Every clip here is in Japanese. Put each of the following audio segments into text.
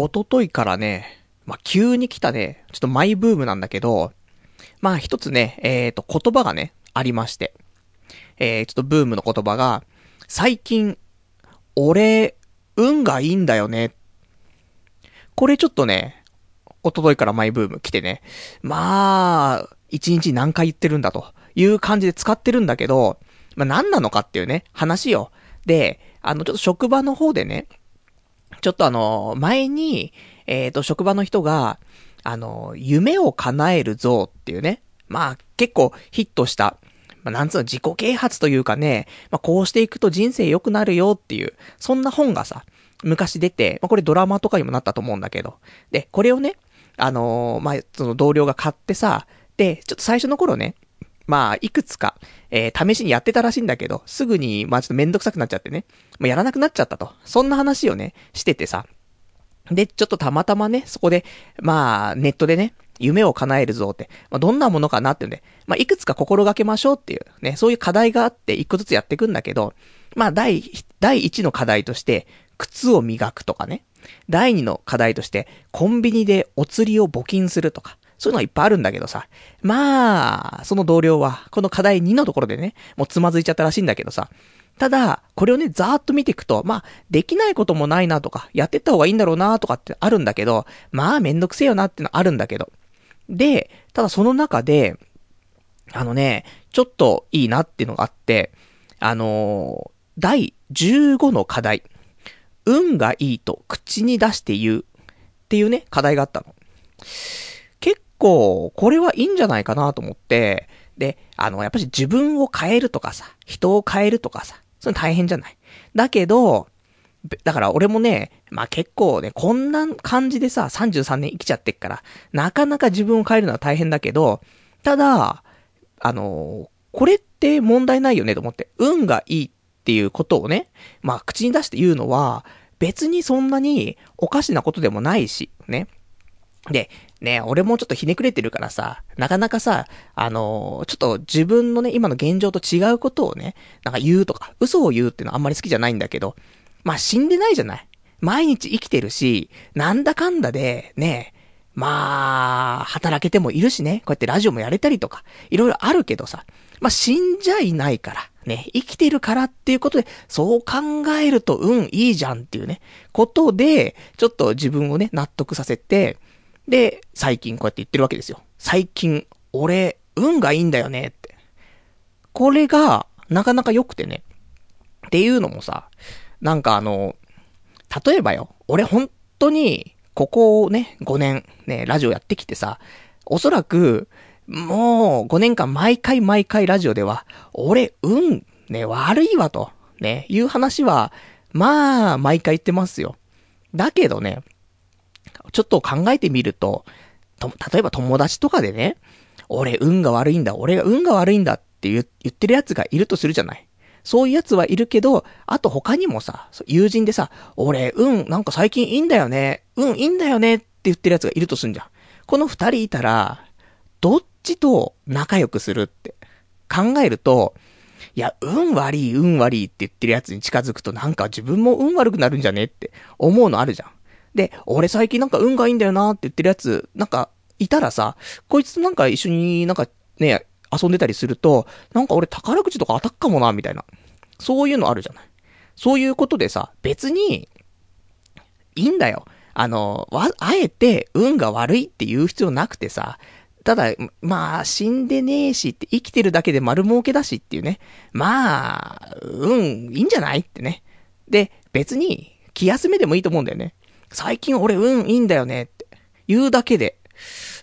おとといからね、まあ、急に来たね、ちょっとマイブームなんだけど、まあ、一つね、えっ、ー、と、言葉がね、ありまして。えー、ちょっとブームの言葉が、最近、俺、運がいいんだよね。これちょっとね、おとといからマイブーム来てね。まあ、一日何回言ってるんだという感じで使ってるんだけど、まあ何なのかっていうね、話よ。で、あの、ちょっと職場の方でね、ちょっとあの、前に、えっ、ー、と、職場の人が、あの、夢を叶える像っていうね、まあ、結構ヒットした、まあ、なんつうの、自己啓発というかね、まあ、こうしていくと人生良くなるよっていう、そんな本がさ、昔出て、まあ、これドラマとかにもなったと思うんだけど、で、これをね、あのー、まあ、その同僚が買ってさ、で、ちょっと最初の頃ね、まあ、いくつか、えー、試しにやってたらしいんだけど、すぐに、まあちょっとめんどくさくなっちゃってね、まあやらなくなっちゃったと。そんな話をね、しててさ。で、ちょっとたまたまね、そこで、まあ、ネットでね、夢を叶えるぞって、まあ、どんなものかなっていうんで、まあ、いくつか心がけましょうっていう、ね、そういう課題があって、一個ずつやっていくんだけど、まあ、第、第一の課題として、靴を磨くとかね。第二の課題として、コンビニでお釣りを募金するとか。そういうのはいっぱいあるんだけどさ。まあ、その同僚は、この課題2のところでね、もうつまずいちゃったらしいんだけどさ。ただ、これをね、ざーっと見ていくと、まあ、できないこともないなとか、やってった方がいいんだろうなとかってあるんだけど、まあ、めんどくせえよなってのあるんだけど。で、ただその中で、あのね、ちょっといいなっていうのがあって、あのー、第15の課題。運がいいと口に出して言うっていうね、課題があったの。構、これはいいんじゃないかなと思って、で、あの、やっぱり自分を変えるとかさ、人を変えるとかさ、それ大変じゃない？だけど、だから俺もね、まあ結構ね、こんな感じでさ、33年生きちゃってっから、なかなか自分を変えるのは大変だけど、ただ、あのこれって問題ないよねと思って、運がいいっていうことをね、まあ口に出して言うのは、別にそんなにおかしなことでもないし、ね。で、ね、俺もちょっとひねくれてるからさ、なかなかさ、あのー、ちょっと自分のね、今の現状と違うことをね、なんか言うとか、嘘を言うっていうのはあんまり好きじゃないんだけど、まあ死んでないじゃない。毎日生きてるし、なんだかんだで、ね、まあ、働けてもいるしね、こうやってラジオもやれたりとか、いろいろあるけどさ、まあ死んじゃいないから、ね、生きてるからっていうことで、そう考えると、うん、いいじゃんっていうね、ことで、ちょっと自分をね、納得させて、で、最近こうやって言ってるわけですよ。最近、俺、運がいいんだよねって。これが、なかなか良くてね。っていうのもさ、なんかあの、例えばよ、俺本当に、ここをね、5年、ね、ラジオやってきてさ、おそらく、もう、5年間毎回毎回ラジオでは、俺、運、ね、悪いわと、ね、いう話は、まあ、毎回言ってますよ。だけどね、ちょっと考えてみると、と、例えば友達とかでね、俺運が悪いんだ、俺が運が悪いんだって言ってる奴がいるとするじゃない。そういう奴はいるけど、あと他にもさ、友人でさ、俺、運、なんか最近いいんだよね、運いいんだよねって言ってる奴がいるとすんじゃん。この二人いたら、どっちと仲良くするって考えると、いや、運悪い、運悪いって言ってる奴に近づくとなんか自分も運悪くなるんじゃねって思うのあるじゃん。で、俺最近なんか運がいいんだよなって言ってるやつ、なんか、いたらさ、こいつとなんか一緒になんかね、遊んでたりすると、なんか俺宝くじとか当たっかもな、みたいな。そういうのあるじゃない。そういうことでさ、別に、いいんだよ。あの、わ、あえて運が悪いって言う必要なくてさ、ただ、まあ、死んでねえしって生きてるだけで丸儲けだしっていうね。まあ、うん、いいんじゃないってね。で、別に、気休めでもいいと思うんだよね。最近俺運いいんだよねって言うだけで、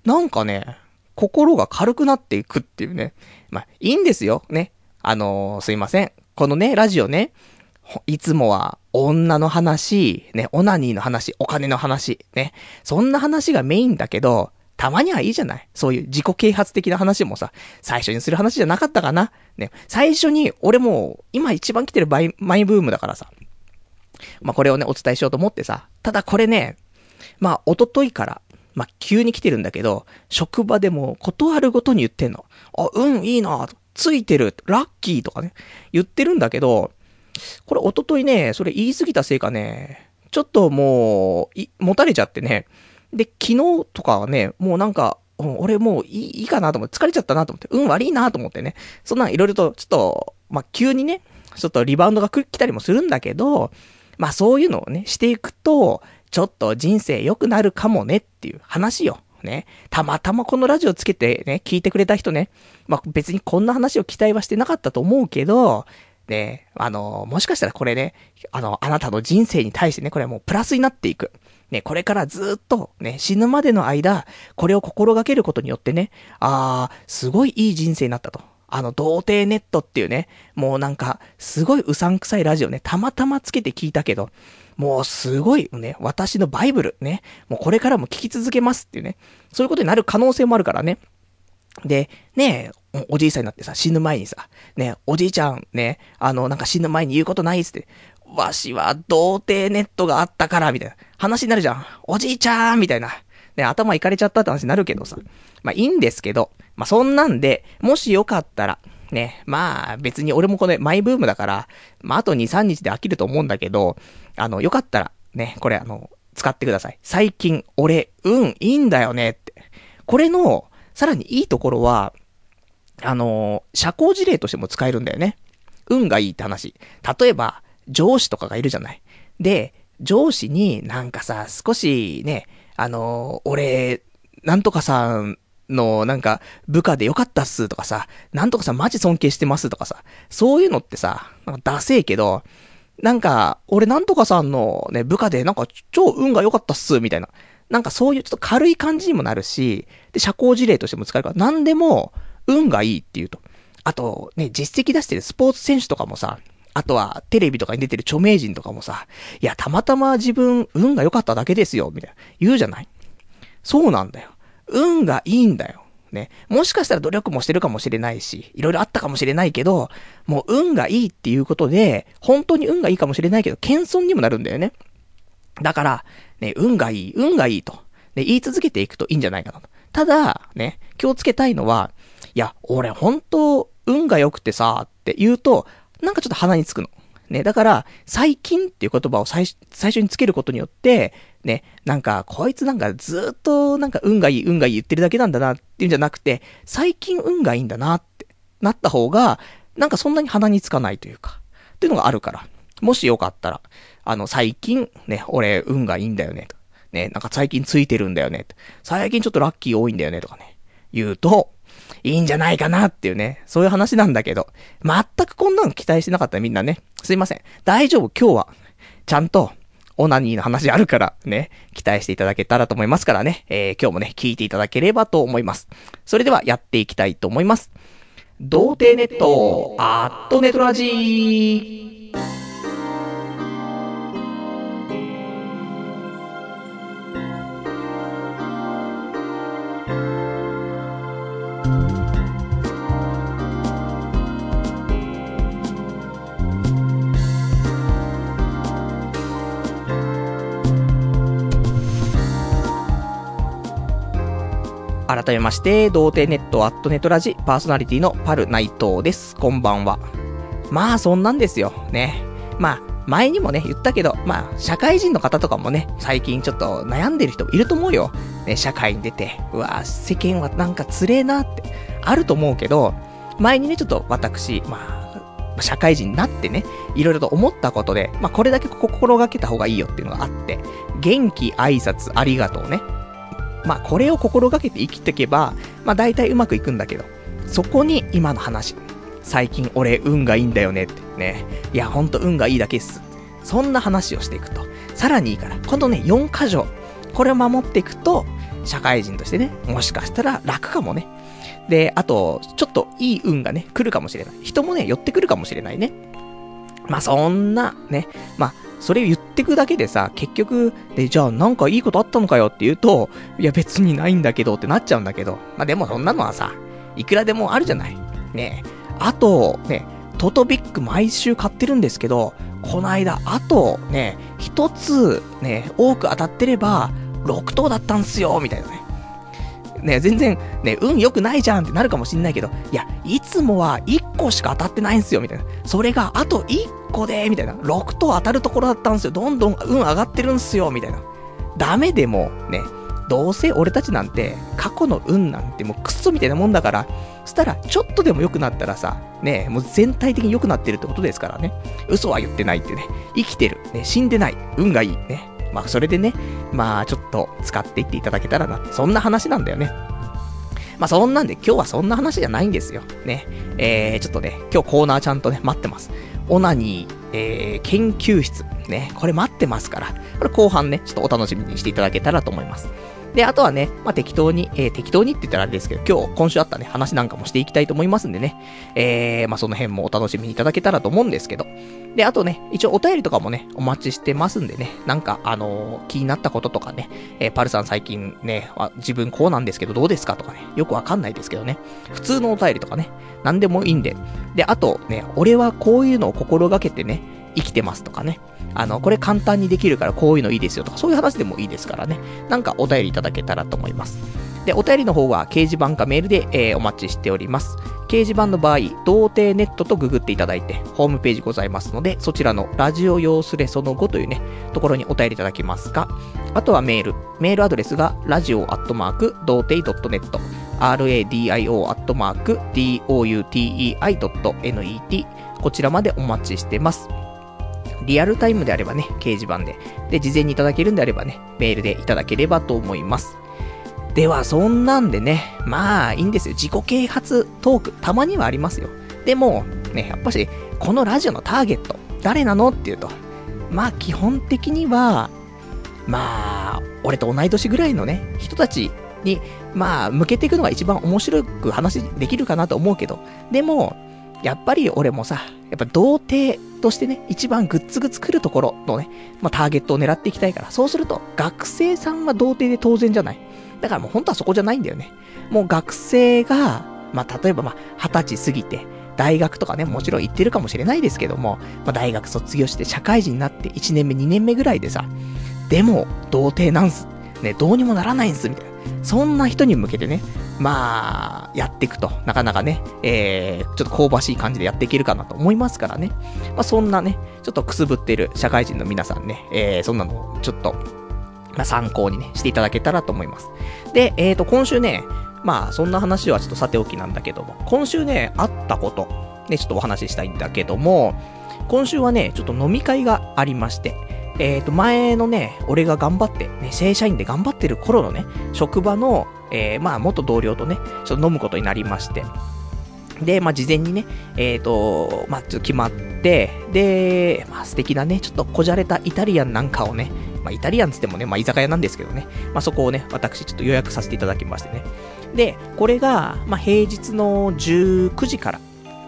なんかね、心が軽くなっていくっていうね。まあ、いいんですよ。ね。あのー、すいません。このね、ラジオね、いつもは女の話、ね、オナニーの話、お金の話、ね。そんな話がメインだけど、たまにはいいじゃないそういう自己啓発的な話もさ、最初にする話じゃなかったかなね。最初に、俺も、今一番来てるマイマイブームだからさ、まあ、これをね、お伝えしようと思ってさ。ただこれね、まあ、おとといから、まあ、急に来てるんだけど、職場でも断るごとに言ってんの。あ、うん、いいなついてる、ラッキーとかね、言ってるんだけど、これおとといね、それ言い過ぎたせいかね、ちょっともう、い、持たれちゃってね。で、昨日とかはね、もうなんか、俺もういいいいかなと思って、疲れちゃったなと思って、運悪いなと思ってね。そんなんいろいろと、ちょっと、まあ、急にね、ちょっとリバウンドが来たりもするんだけど、まあそういうのをね、していくと、ちょっと人生良くなるかもねっていう話よ。ね。たまたまこのラジオつけてね、聞いてくれた人ね。まあ別にこんな話を期待はしてなかったと思うけど、ね、あの、もしかしたらこれね、あの、あなたの人生に対してね、これはもうプラスになっていく。ね、これからずっと、ね、死ぬまでの間、これを心がけることによってね、あー、すごいいい人生になったと。あの、童貞ネットっていうね、もうなんか、すごいうさんくさいラジオね、たまたまつけて聞いたけど、もうすごいね、私のバイブルね、もうこれからも聞き続けますっていうね、そういうことになる可能性もあるからね。で、ねえ、おじいさんになってさ、死ぬ前にさ、ねおじいちゃんね、あの、なんか死ぬ前に言うことないっつって、わしは童貞ネットがあったから、みたいな話になるじゃん。おじいちゃんみたいな。ね、頭いかれちゃったって話になるけどさ。まあいいんですけど、まあそんなんで、もしよかったら、ね、まあ別に俺もこれマイブームだから、まああと2、3日で飽きると思うんだけど、あの、よかったら、ね、これあの、使ってください。最近、俺、うん、いいんだよねって。これの、さらにいいところは、あの、社交辞令としても使えるんだよね。運がいいって話。例えば、上司とかがいるじゃない。で、上司になんかさ、少しね、あの、俺、なんとかさんの、なんか、部下でよかったっすとかさ、なんとかさんマジ尊敬してますとかさ、そういうのってさ、なんかダセえけど、なんか、俺なんとかさんのね、部下でなんか超運が良かったっす、みたいな。なんかそういうちょっと軽い感じにもなるし、で、社交辞令としても使えるから、なんでも、運がいいっていうと。あと、ね、実績出してるスポーツ選手とかもさ、あとは、テレビとかに出てる著名人とかもさ、いや、たまたま自分、運が良かっただけですよ、みたいな。言うじゃない？そうなんだよ。運がいいんだよ。ね。もしかしたら努力もしてるかもしれないし、いろいろあったかもしれないけど、もう運がいいっていうことで、本当に運がいいかもしれないけど、謙遜にもなるんだよね。だから、ね、運がいい、運がいいと、ね、言い続けていくといいんじゃないかなと。ただ、ね、気をつけたいのは、いや、俺本当、運が良くてさ、って言うと、なんかちょっと鼻につくの。ね、だから、最近っていう言葉を最最初につけることによって、ね、なんか、こいつなんかずっとなんか運がいい、運がいい言ってるだけなんだなっていうんじゃなくて、最近運がいいんだなってなった方が、なんかそんなに鼻につかないというか、っていうのがあるから。もしよかったら、あの、最近、ね、俺、運がいいんだよね、と。ね、なんか最近ついてるんだよね、と最近ちょっとラッキー多いんだよね、とかね。言うと、いいんじゃないかなっていうね、そういう話なんだけど、全くこんなの期待してなかったみんなね。すいません。大丈夫、今日は、ちゃんと、オナニーの話あるから、ね、期待していただけたらと思いますからね、えー、今日もね、聞いていただければと思います。それでは、やっていきたいと思います。童貞ネット、アットネトラジー。改めまして、童貞ネットアットネトラジパーソナリティのパル内藤です。こんばんは。まあ、そんなんですよ。ね。まあ、前にもね、言ったけど、まあ、社会人の方とかもね、最近ちょっと悩んでる人もいると思うよ。ね、社会に出て、うわ世間はなんかつれえなって、あると思うけど、前にね、ちょっと私、まあ、社会人になってね、いろいろと思ったことで、まあ、これだけ心がけた方がいいよっていうのがあって、元気、挨拶、ありがとうね。まあ、これを心がけて生きていけば、まあ、大体うまくいくんだけど、そこに今の話。最近俺運がいいんだよねってね。いや、ほんと運がいいだけっす。そんな話をしていくと。さらにいいから、今度ね、4箇条。これを守っていくと、社会人としてね、もしかしたら楽かもね。で、あと、ちょっといい運がね、来るかもしれない。人もね、寄ってくるかもしれないね。まあ、そんな、ね、まあ、それを言ってくだけでさ、結局、で、じゃあなんかいいことあったのかよって言うと、いや別にないんだけどってなっちゃうんだけど、まあでもそんなのはさ、いくらでもあるじゃない。ねあと、ね、トトビック毎週買ってるんですけど、この間、あと、ね、一つ、ね、多く当たってれば、6等だったんすよ、みたいなね。ね、全然、ね、運良くないじゃんってなるかもしんないけど、いや、いつもは1個しか当たってないんすよ、みたいな。それが、あと1こで、みたいな。6等当たるところだったんすよ。どんどん運上がってるんすよ、みたいな。ダメでも、ね、どうせ俺たちなんて、過去の運なんてもうクソみたいなもんだから、そしたら、ちょっとでも良くなったらさ、ね、もう全体的に良くなってるってことですからね。嘘は言ってないってね。生きてる。ね、死んでない。運がいい。ね。まあ、それでね、まあ、ちょっと使っていっていただけたらな。そんな話なんだよね。まあ、そんなんで今日はそんな話じゃないんですよ。ね。えー、ちょっとね、今日コーナーちゃんとね、待ってます。オナニー、えー、研究室。ね。これ待ってますから。これ後半ね、ちょっとお楽しみにしていただけたらと思います。で、あとはね、まあ、適当に、えー、適当にって言ったらあれですけど、今日、今週あったね、話なんかもしていきたいと思いますんでね、えー、まあ、その辺もお楽しみいただけたらと思うんですけど。で、あとね、一応お便りとかもね、お待ちしてますんでね、なんか、あのー、気になったこととかね、えー、パルさん最近ね、自分こうなんですけどどうですかとかね、よくわかんないですけどね、普通のお便りとかね、なんでもいいんで。で、あとね、俺はこういうのを心がけてね、生きてますとかね。あの、これ簡単にできるからこういうのいいですよとか、そういう話でもいいですからね。なんかお便りいただけたらと思います。で、お便りの方は掲示板かメールで、えー、お待ちしております。掲示板の場合、童貞ネットとググっていただいて、ホームページございますので、そちらのラジオ用スレその5というね、ところにお便りいただきますか、あとはメール。メールアドレスが、ラジオアットマーク、童貞 .net、radio アットマーク、doutei.net、こちらまでお待ちしてます。リアルタイムであればね、掲示板で。で、事前にいただけるんであればね、メールでいただければと思います。では、そんなんでね、まあ、いいんですよ。自己啓発トーク、たまにはありますよ。でも、ね、やっぱし、このラジオのターゲット、誰なのっていうと、まあ、基本的には、まあ、俺と同い年ぐらいのね、人たちに、まあ、向けていくのが一番面白く話できるかなと思うけど、でも、やっぱり俺もさ、やっぱ童貞としてね、一番グッズグ作るところのね、まあ、ターゲットを狙っていきたいから、そうすると、学生さんは童貞で当然じゃない。だからもう本当はそこじゃないんだよね。もう学生が、まあ、例えばまあ、二十歳過ぎて、大学とかね、もちろん行ってるかもしれないですけども、まあ、大学卒業して社会人になって1年目、2年目ぐらいでさ、でも、童貞なんす。ね、どうにもならないんす、みたいな。そんな人に向けてね、まあ、やっていくと、なかなかね、えー、ちょっと香ばしい感じでやっていけるかなと思いますからね。まあ、そんなね、ちょっとくすぶってる社会人の皆さんね、えー、そんなの、ちょっと、まあ、参考にね、していただけたらと思います。で、えーと、今週ね、まあ、そんな話はちょっとさておきなんだけども、今週ね、あったこと、ね、ちょっとお話ししたいんだけども、今週はね、ちょっと飲み会がありまして、えっ、ー、と、前のね、俺が頑張って、ね、正社員で頑張ってる頃のね、職場の、えー、まあ、元同僚とね、ちょっと飲むことになりまして。で、まあ、事前にね、えっ、ー、と、まあ、ちょっと決まって、で、まあ、素敵なね、ちょっとこじゃれたイタリアンなんかをね、まあ、イタリアンつってもね、まあ、居酒屋なんですけどね、まあ、そこをね、私ちょっと予約させていただきましてね。で、これが、まあ、平日の19時から、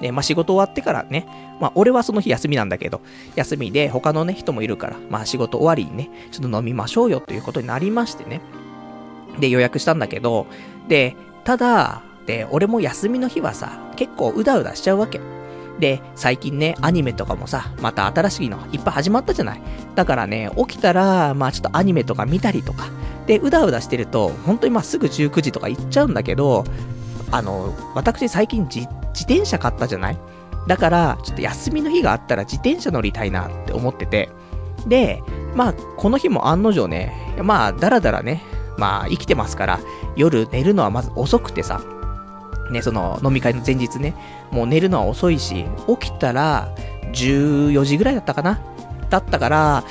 ね、まあ、仕事終わってからね、まあ、俺はその日休みなんだけど、休みで他のね、人もいるから、まあ、仕事終わりにね、ちょっと飲みましょうよということになりましてね。で、予約したんだけど、で、ただ、で、俺も休みの日はさ、結構うだうだしちゃうわけ。で、最近ね、アニメとかもさ、また新しいのいっぱい始まったじゃない。だからね、起きたら、まあちょっとアニメとか見たりとか、で、うだうだしてると、本当にまあすぐ19時とか行っちゃうんだけど、あの、私最近自転車買ったじゃない？だから、ちょっと休みの日があったら自転車乗りたいなって思ってて、で、まあ、この日も案の定ね、まあ、だらだらね、まあ、生きてますから、夜寝るのはまず遅くてさ、ね、その飲み会の前日ね、もう寝るのは遅いし、起きたら14時ぐらいだったかな？だったから、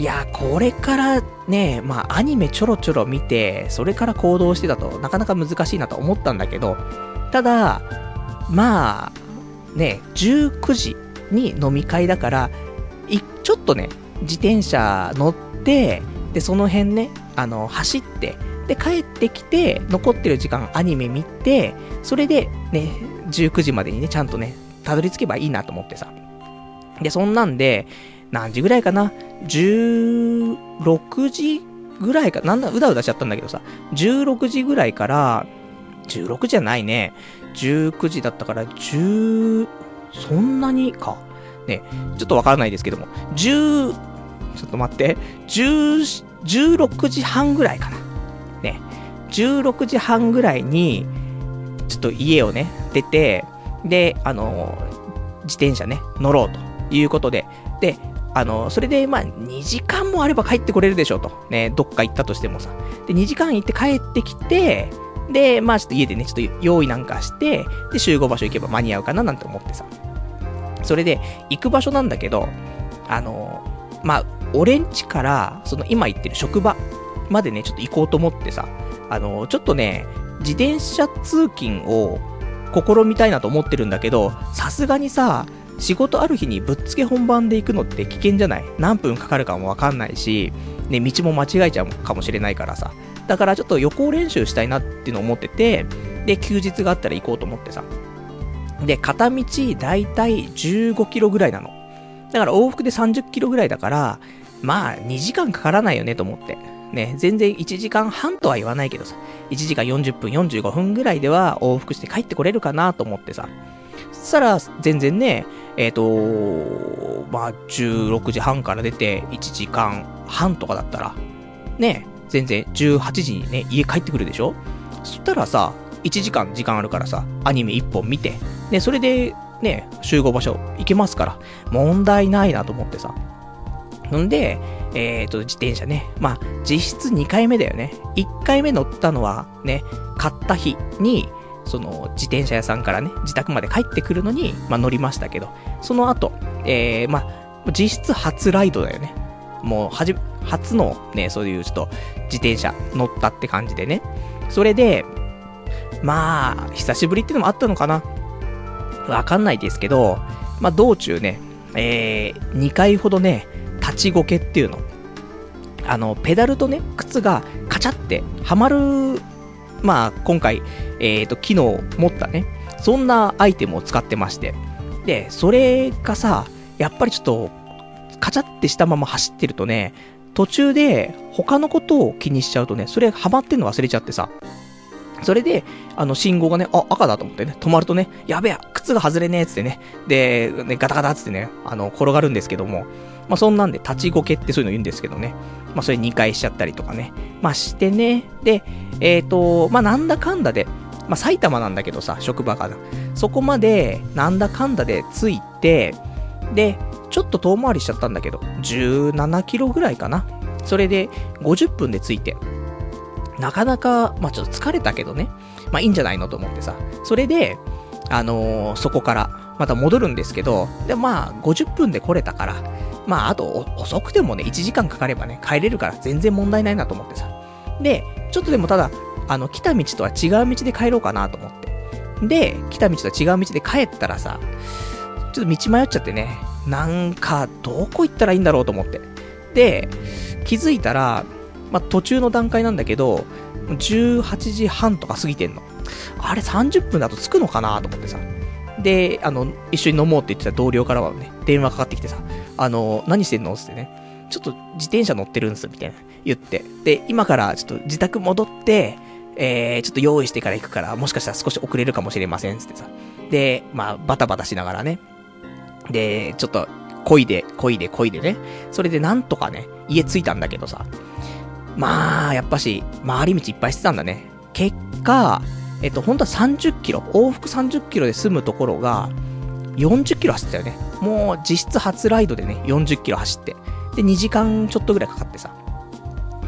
いや、これからね、まあアニメちょろちょろ見て、それから行動してたとなかなか難しいなと思ったんだけど、ただ、まあ、ね、19時に飲み会だから、い、ちょっとね、自転車乗って、で、その辺ね、あの、走って、で、帰ってきて、残ってる時間アニメ見て、それでね、19時までにね、ちゃんとね、たどり着けばいいなと思ってさ。で、そんなんで、何時ぐらいかな ?16 時ぐらいか、なんだ、うだうだしちゃったんだけどさ、16時ぐらいから、16じゃないね。19時だったから、10、そんなにか。ね、ちょっとわからないですけども、10、ちょっと待って、10、16時半ぐらいかな。ね、16時半ぐらいに、ちょっと家をね、出て、で、あの、自転車ね、乗ろうということで、で、あの、それで、まあ、2時間もあれば帰ってこれるでしょうと。ね、どっか行ったとしてもさ。で、2時間行って帰ってきて、で、まあ、ちょっと家でね、ちょっと用意なんかして、で、集合場所行けば間に合うかななんて思ってさ。それで、行く場所なんだけど、あの、まあ、俺ん家から、その今行ってる職場までね、ちょっと行こうと思ってさ、あの、ちょっとね、自転車通勤を試みたいなと思ってるんだけど、さすがにさ、仕事ある日にぶっつけ本番で行くのって危険じゃない？何分かかるかもわかんないし、ね、道も間違えちゃうかもしれないからさ。だからちょっと予行練習したいなっていうのを思ってて、で、休日があったら行こうと思ってさ。で、片道だいたい15キロぐらいなの。だから往復で30キロぐらいだから、まあ2時間かからないよねと思って。ね、全然1時間半とは言わないけどさ、1時間40分、45分ぐらいでは往復して帰ってこれるかなと思ってさ。そしたら、全然ね、えっ、ー、とまあ、16時半から出て1時間半とかだったら、ね、全然18時にね、家帰ってくるでしょ？そしたらさ、1時間時間あるからさ、アニメ1本見て、ね、それで、ね、集合場所行けますから、問題ないなと思ってさ。んで、えっ、ー、と、自転車ね。まあ、実質2回目だよね。1回目乗ったのはね、買った日に、その自転車屋さんからね、自宅まで帰ってくるのに、まあ、乗りましたけど、その後、えー、まあ、実質初ライドだよね。もう、はじ、初のね、そういうちょっと、自転車乗ったって感じでね。それで、まあ、久しぶりっていうのもあったのかな。わかんないですけど、まあ、道中ね、えー、2回ほどね、立ちこけっていうの。あの、ペダルとね、靴がカチャってはまる、まあ、今回、えっ、ー、と、機能を持ったね、そんなアイテムを使ってまして。で、それがさ、やっぱりちょっと、カチャってしたまま走ってるとね、途中で他のことを気にしちゃうとね、それハマってんの忘れちゃってさ。それで、あの、信号がね、あ、赤だと思ってね、止まるとね、やべえ、靴が外れねえっつってね、で、ね、ガタガタっつってね、あの、転がるんですけども、まあ、そんなんで立ちこけってそういうの言うんですけどね。まあ、それ2回しちゃったりとかね。まあ、してね。で、えっ、ー、と、まあ、なんだかんだで、まあ、埼玉なんだけどさ、職場が。そこまで、なんだかんだで着いて、で、ちょっと遠回りしちゃったんだけど、17キロぐらいかな。それで、50分で着いて。なかなか、まあ、ちょっと疲れたけどね。まあ、いいんじゃないのと思ってさ。それで、あのー、そこから、また戻るんですけど、で、まあ、50分で来れたから、まあ、あと、遅くてもね、1時間かかればね、帰れるから全然問題ないなと思ってさ。で、ちょっとでもただ、あの、来た道とは違う道で帰ろうかなと思って。で、来た道とは違う道で帰ったらさ、ちょっと道迷っちゃってね、なんか、どこ行ったらいいんだろうと思って。で、気づいたら、まあ、途中の段階なんだけど、18時半とか過ぎてんの。あれ30分だと着くのかなと思ってさ。で、あの、一緒に飲もうって言ってた同僚からはね、電話かかってきてさ、あの、何してんのってね、ちょっと自転車乗ってるんす、みたいな言って。で、今からちょっと自宅戻って、えー、ちょっと用意してから行くから、もしかしたら少し遅れるかもしれません、つってさ。で、まあ、バタバタしながらね。で、ちょっと、漕いで、漕いで、漕いでね。それでなんとかね、家着いたんだけどさ。まあ、やっぱし、回り道いっぱいしてたんだね。結果、えっと、本当は30キロ、往復30キロで済むところが、40キロ走ってたよね。もう実質初ライドでね、40キロ走って。で、2時間ちょっとぐらいかかってさ。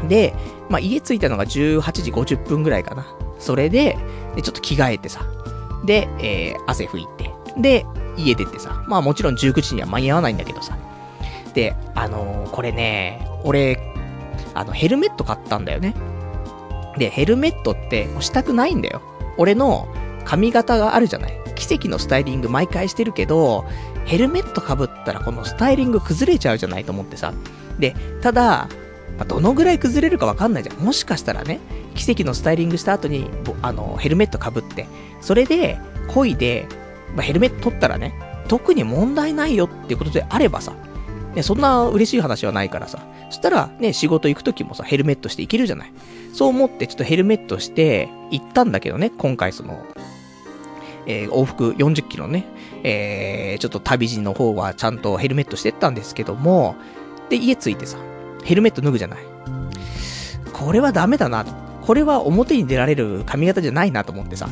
で、まあ、家着いたのが18時50分ぐらいかな。それで、でちょっと着替えてさ。で、えー、汗拭いて。で、家出てさ。まあもちろん19時には間に合わないんだけどさ。で、あのー、これね、俺、あの、ヘルメット買ったんだよね。で、ヘルメットってしたくないんだよ。俺の髪型があるじゃない。奇跡のスタイリング毎回してるけど、ヘルメット被ったらこのスタイリング崩れちゃうじゃないと思ってさ。で、ただ、まあ、どのぐらい崩れるかわかんないじゃん。もしかしたらね、奇跡のスタイリングした後に、あの、ヘルメット被って、それで、恋で、まあ、ヘルメット取ったらね、特に問題ないよっていうことであればさ、ね、そんな嬉しい話はないからさ、そしたらね、仕事行く時もさ、ヘルメットして行けるじゃない。そう思ってちょっとヘルメットして行ったんだけどね、今回その、えー、往復40キロね、えー、ちょっと旅路の方はちゃんとヘルメットしてったんですけども、で、家着いてさ、ヘルメット脱ぐじゃない。これはダメだなと。これは表に出られる髪型じゃないなと思ってさ、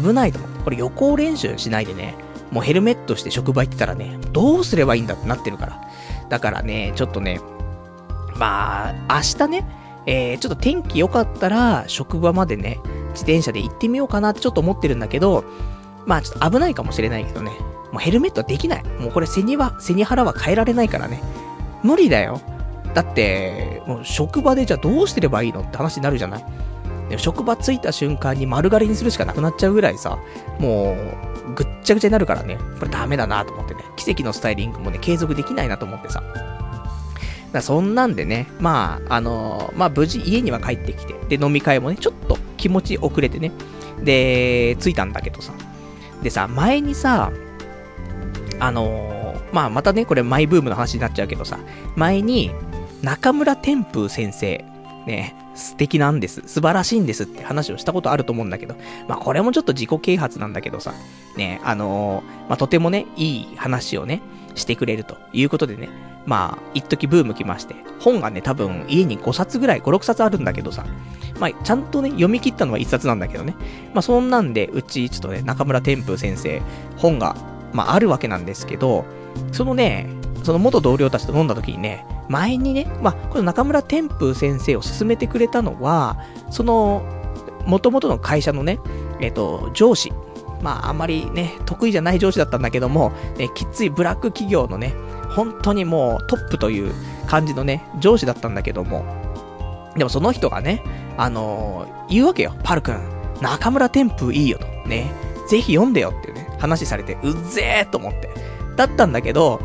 危ないと思って。これ予行練習しないでね、もうヘルメットして職場行ってたらね、どうすればいいんだってなってるから。だからね、ちょっとね、まあ、明日ね、えー、ちょっと天気良かったら、職場までね、自転車で行ってみようかなってちょっと思ってるんだけど、まあちょっと危ないかもしれないけどね。もうヘルメットはできない。もうこれ背には、背に腹は変えられないからね。無理だよ。だって、もう職場でじゃあどうしてればいいのって話になるじゃない？でも職場着いた瞬間に丸刈りにするしかなくなっちゃうぐらいさ、もう、ぐっちゃぐちゃになるからね、これダメだなと思ってね、奇跡のスタイリングもね、継続できないなと思ってさ。だそんなんでね、まあ、あのー、まあ無事家には帰ってきて、で、飲み会もね、ちょっと気持ち遅れてね、で、着いたんだけどさ。でさ、前にさ、あのー、まあまたね、これマイブームの話になっちゃうけどさ、前に、中村天風先生、ね、素敵なんです。素晴らしいんですって話をしたことあると思うんだけど、まあこれもちょっと自己啓発なんだけどさ、ね、あのー、まあとてもね、いい話をね、してくれるということでね、まあ、一時ブーム来まして、本がね、多分家に5冊ぐらい、5、6冊あるんだけどさ、まあ、ちゃんとね、読み切ったのは1冊なんだけどね、まあそんなんで、うちちょっとね、中村天風先生、本が、まああるわけなんですけど、そのね、その元同僚たちと飲んだ時にね、前にね、まあ、この中村天風先生を勧めてくれたのは、その、元々の会社のね、えっ、と、上司。まあ、あんまりね、得意じゃない上司だったんだけども、ね、きついブラック企業のね、本当にもうトップという感じのね、上司だったんだけども、でもその人がね、あのー、言うわけよ。パル君、中村天風いいよと。ね。ぜひ読んでよっていうね、話されて、うっぜーと思って。だったんだけど、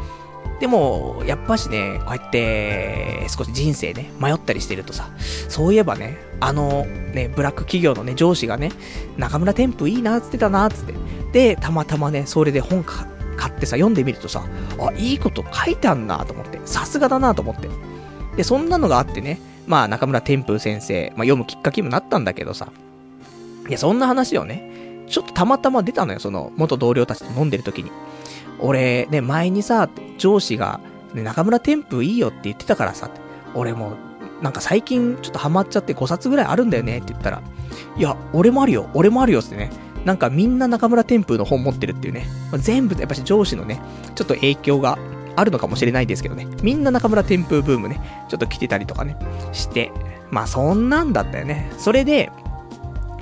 でも、やっぱしね、こうやって、少し人生ね、迷ったりしてるとさ、そういえばね、あの、ね、ブラック企業のね、上司がね、中村天風いいな、つってたな、つって。で、たまたまね、それで本買ってさ、読んでみるとさ、あ、いいこと書いてあんな、と思って。さすがだな、と思って。で、そんなのがあってね、まあ、中村天風先生、まあ、読むきっかけにもなったんだけどさ、いや、そんな話をね、ちょっとたまたま出たのよ、その、元同僚たちと飲んでる時に。俺、ね、前にさ、上司が、ね、中村天風いいよって言ってたからさ、俺も、なんか最近ちょっとハマっちゃって5冊ぐらいあるんだよねって言ったら、いや、俺もあるよ、俺もあるよってね、なんかみんな中村天風の本持ってるっていうね、まあ、全部やっぱし上司のね、ちょっと影響があるのかもしれないですけどね、みんな中村天風ブームね、ちょっと来てたりとかね、して、まあそんなんだったよね。それで、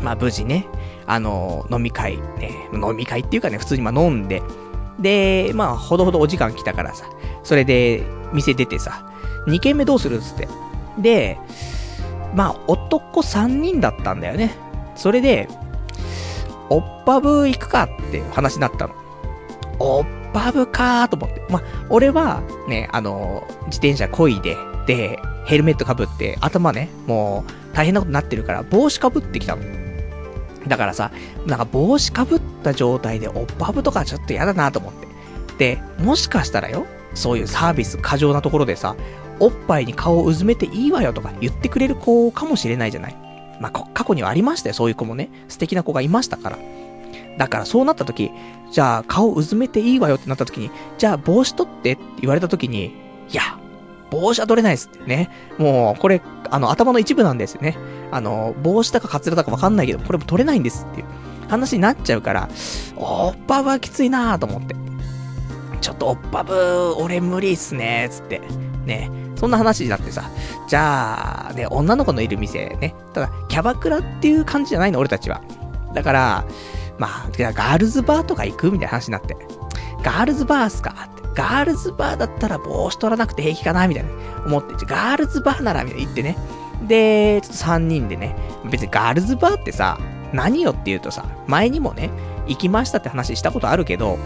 まあ無事ね、あの、飲み会、ね、飲み会っていうかね、普通にまあ飲んで、で、まあ、ほどほどお時間来たからさ、それで、店出てさ、2軒目どうするっつって。で、まあ、男3人だったんだよね。それで、おっぱぶ行くかっていう話になったの。おっぱぶかーと思って。まあ、俺は、ね、あの、自転車こいで、で、ヘルメットかぶって、頭ね、もう、大変なことになってるから、帽子かぶってきたの。だからさ、なんか帽子かぶった状態でおっぱぶとかちょっと嫌だなと思って。で、もしかしたらよ、そういうサービス過剰なところでさ、おっぱいに顔をうずめていいわよとか言ってくれる子かもしれないじゃない。まあ、過去にはありましたよ、そういう子もね。素敵な子がいましたから。だからそうなった時、じゃあ顔うずめていいわよってなった時に、じゃあ帽子取ってって言われた時に、いや、帽子は取れないですってね。もう、これ、あの、頭の一部なんですよね。あの、帽子だかカツラだかわかんないけど、これも取れないんですっていう話になっちゃうから、おっぱぶはきついなーと思って。ちょっとおっぱぶ、俺無理っすねーつって。ね。そんな話になってさ、じゃあ、ね、女の子のいる店ね。ただ、キャバクラっていう感じじゃないの、俺たちは。だから、まあ、ガールズバーとか行くみたいな話になって。ガールズバーっすか。ガールズバーだったら帽子取らなくて平気かなみたいな思って、ガールズバーならみたいな言ってね。で、ちょっと3人でね、別にガールズバーってさ、何よって言うとさ、前にもね、行きましたって話したことあるけど、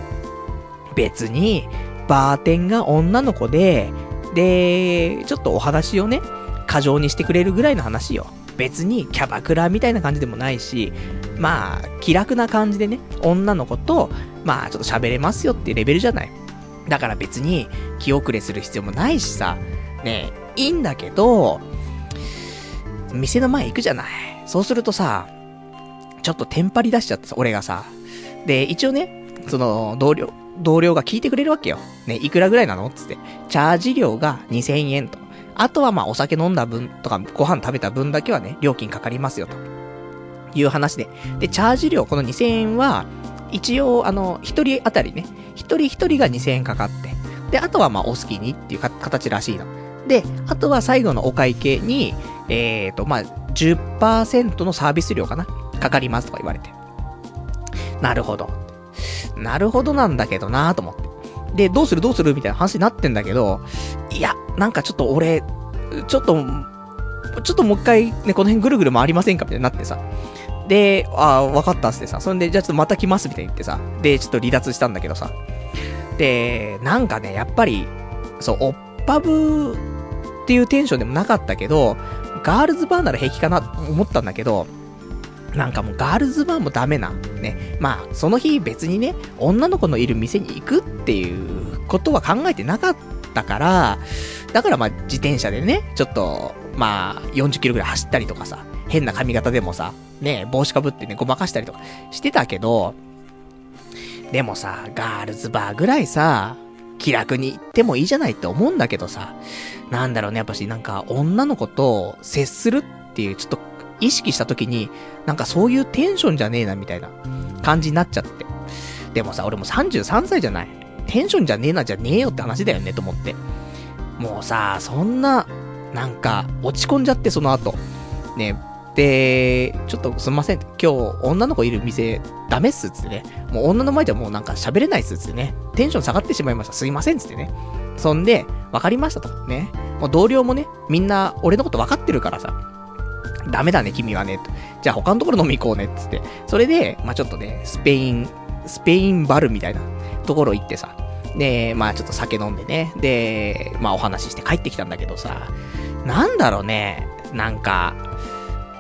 別に、バーテンが女の子で、で、ちょっとお話をね、過剰にしてくれるぐらいの話よ。別にキャバクラみたいな感じでもないし、まあ、気楽な感じでね、女の子と、まあ、ちょっと喋れますよっていうレベルじゃない。だから別に気遅れする必要もないしさ、ねえいいんだけど、店の前行くじゃない。そうするとさ、ちょっとテンパり出しちゃってさ、俺がさ。で、一応ね、その、同僚、同僚が聞いてくれるわけよ。ね、いくらぐらいなの？つって。チャージ料が2000円と。あとはまあお酒飲んだ分とかご飯食べた分だけはね、料金かかりますよと。いう話で。で、チャージ料、この2000円は、一応、あの、一人当たりね、一人一人が2000円かかって、で、あとはまあ、お好きにっていう形らしいの。で、あとは最後のお会計に、えっ、ー、と、まあ、10%のサービス料かなかかりますとか言われて。なるほど。なるほどなんだけどなと思って。で、どうするどうするみたいな話になってんだけど、いや、なんかちょっと俺、ちょっと、ちょっともう一回ね、この辺ぐるぐる回りませんか？みたいになってさ。で、ああ、わかったっつってさ。そんで、じゃあちょっとまた来ますみたいに言ってさ。で、ちょっと離脱したんだけどさ。で、なんかね、やっぱり、そう、おっぱぶっていうテンションでもなかったけど、ガールズバーなら平気かなと思ったんだけど、なんかもうガールズバーもダメな。ね。まあ、その日別にね、女の子のいる店に行くっていうことは考えてなかったから、だからまあ自転車でね、ちょっと、まあ、40キロぐらい走ったりとかさ、変な髪型でもさ、ね、帽子かぶってね、ごまかしたりとかしてたけど、でもさ、ガールズバーぐらいさ、気楽に行ってもいいじゃないって思うんだけどさ、なんだろうね、やっぱしなんか女の子と接するっていうちょっと意識した時に、なんかそういうテンションじゃねえなみたいな感じになっちゃって。でもさ、俺も33歳じゃない。テンションじゃねえなじゃねえよって話だよねと思って。もうさ、そんな、なんか、落ち込んじゃってその後。ね、で、ちょっとすんません。今日、女の子いる店、ダメっすっつってね。もう女の前ではもうなんか喋れないっすっつってね。テンション下がってしまいました。すいませんっつってね。そんで、わかりましたと。ね。もう同僚もね、みんな俺のこと分かってるからさ。ダメだね、君はね。とじゃあ他のところ飲み行こうね、っつって。それで、まあちょっとね、スペイン、スペインバルみたいなところ行ってさ。で、まあちょっと酒飲んでね。で、まあお話しして帰ってきたんだけどさ。なんだろうね。なんか、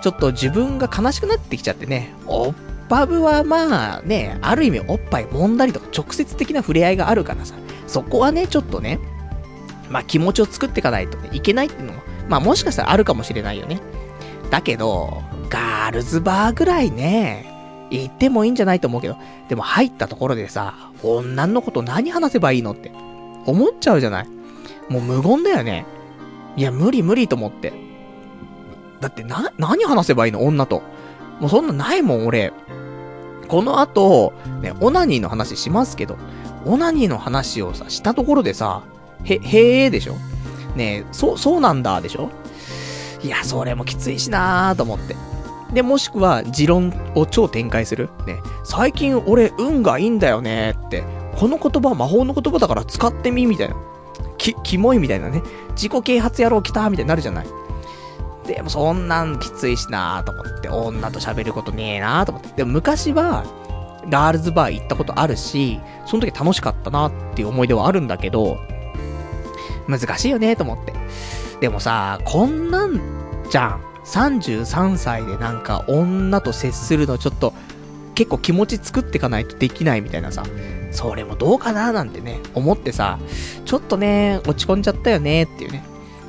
ちょっと自分が悲しくなってきちゃってね。お？っぱぶはまあね、ある意味おっぱい揉んだりとか直接的な触れ合いがあるからさ。そこはね、ちょっとね、まあ気持ちを作っていかないとね、いけないっていうのも、まあもしかしたらあるかもしれないよね。だけど、ガールズバーぐらいね、行ってもいいんじゃないと思うけど、でも入ったところでさ、女の子と何話せばいいのって、思っちゃうじゃないもう無言だよね。いや、無理無理と思って。だってな、何話せばいいの女と。もうそんなないもん、俺。この後、ね、オナニーの話しますけど、オナニーの話をさ、したところでさ、へ、へえでしょねそう、そうなんだでしょいや、それもきついしなーと思って。で、もしくは、持論を超展開する。ね。最近俺、運がいいんだよねって。この言葉魔法の言葉だから使ってみ、みたいな。き、キモいみたいなね。自己啓発野郎来たみたいになるじゃない。でもそんなんきついしなーと思って。女と喋ることねえなーと思って。でも昔は、ガールズバー行ったことあるし、その時楽しかったなっていう思い出はあるんだけど、難しいよねと思って。でもさ、こんなんじゃん。33歳でなんか女と接するのちょっと結構気持ち作っていかないとできないみたいなさ、それもどうかななんてね、思ってさ、ちょっとね、落ち込んじゃったよねっていうね。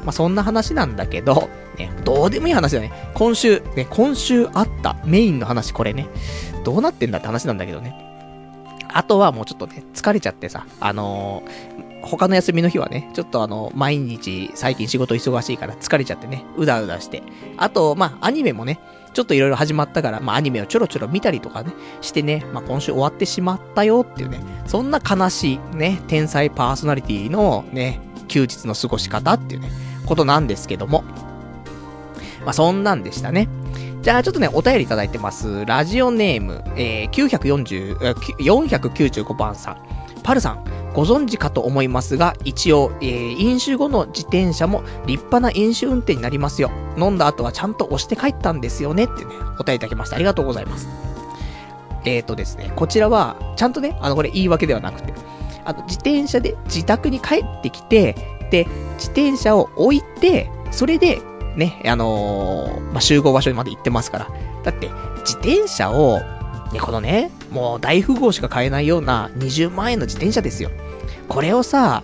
まあ、そんな話なんだけど、ね、どうでもいい話だね。今週、ね、今週あったメインの話これね、どうなってんだって話なんだけどね。あとはもうちょっとね、疲れちゃってさ、あのー、他の休みの日はね、ちょっとあの、毎日最近仕事忙しいから疲れちゃってね、うだうだして。あと、まあ、アニメもね、ちょっといろいろ始まったから、まあ、アニメをちょろちょろ見たりとかね、してね、まあ、今週終わってしまったよっていうね、そんな悲しいね、天才パーソナリティのね、休日の過ごし方っていうね、ことなんですけども。まあ、そんなんでしたね。じゃあちょっとね、お便りいただいてます。ラジオネーム、えー、940、495番さん。パルさん、ご存知かと思いますが、一応、えー、飲酒後の自転車も立派な飲酒運転になりますよ。飲んだ後はちゃんと押して帰ったんですよねってね、お答えいただきました。ありがとうございます。えーとですね、こちらは、ちゃんとね、あの、これ言い訳ではなくて、あの、自転車で自宅に帰ってきて、で、自転車を置いて、それで、ね、あのー、まあ、集合場所にまで行ってますから。だって、自転車をね、このね、もう大富豪しか買えないような20万円の自転車ですよ。これをさ、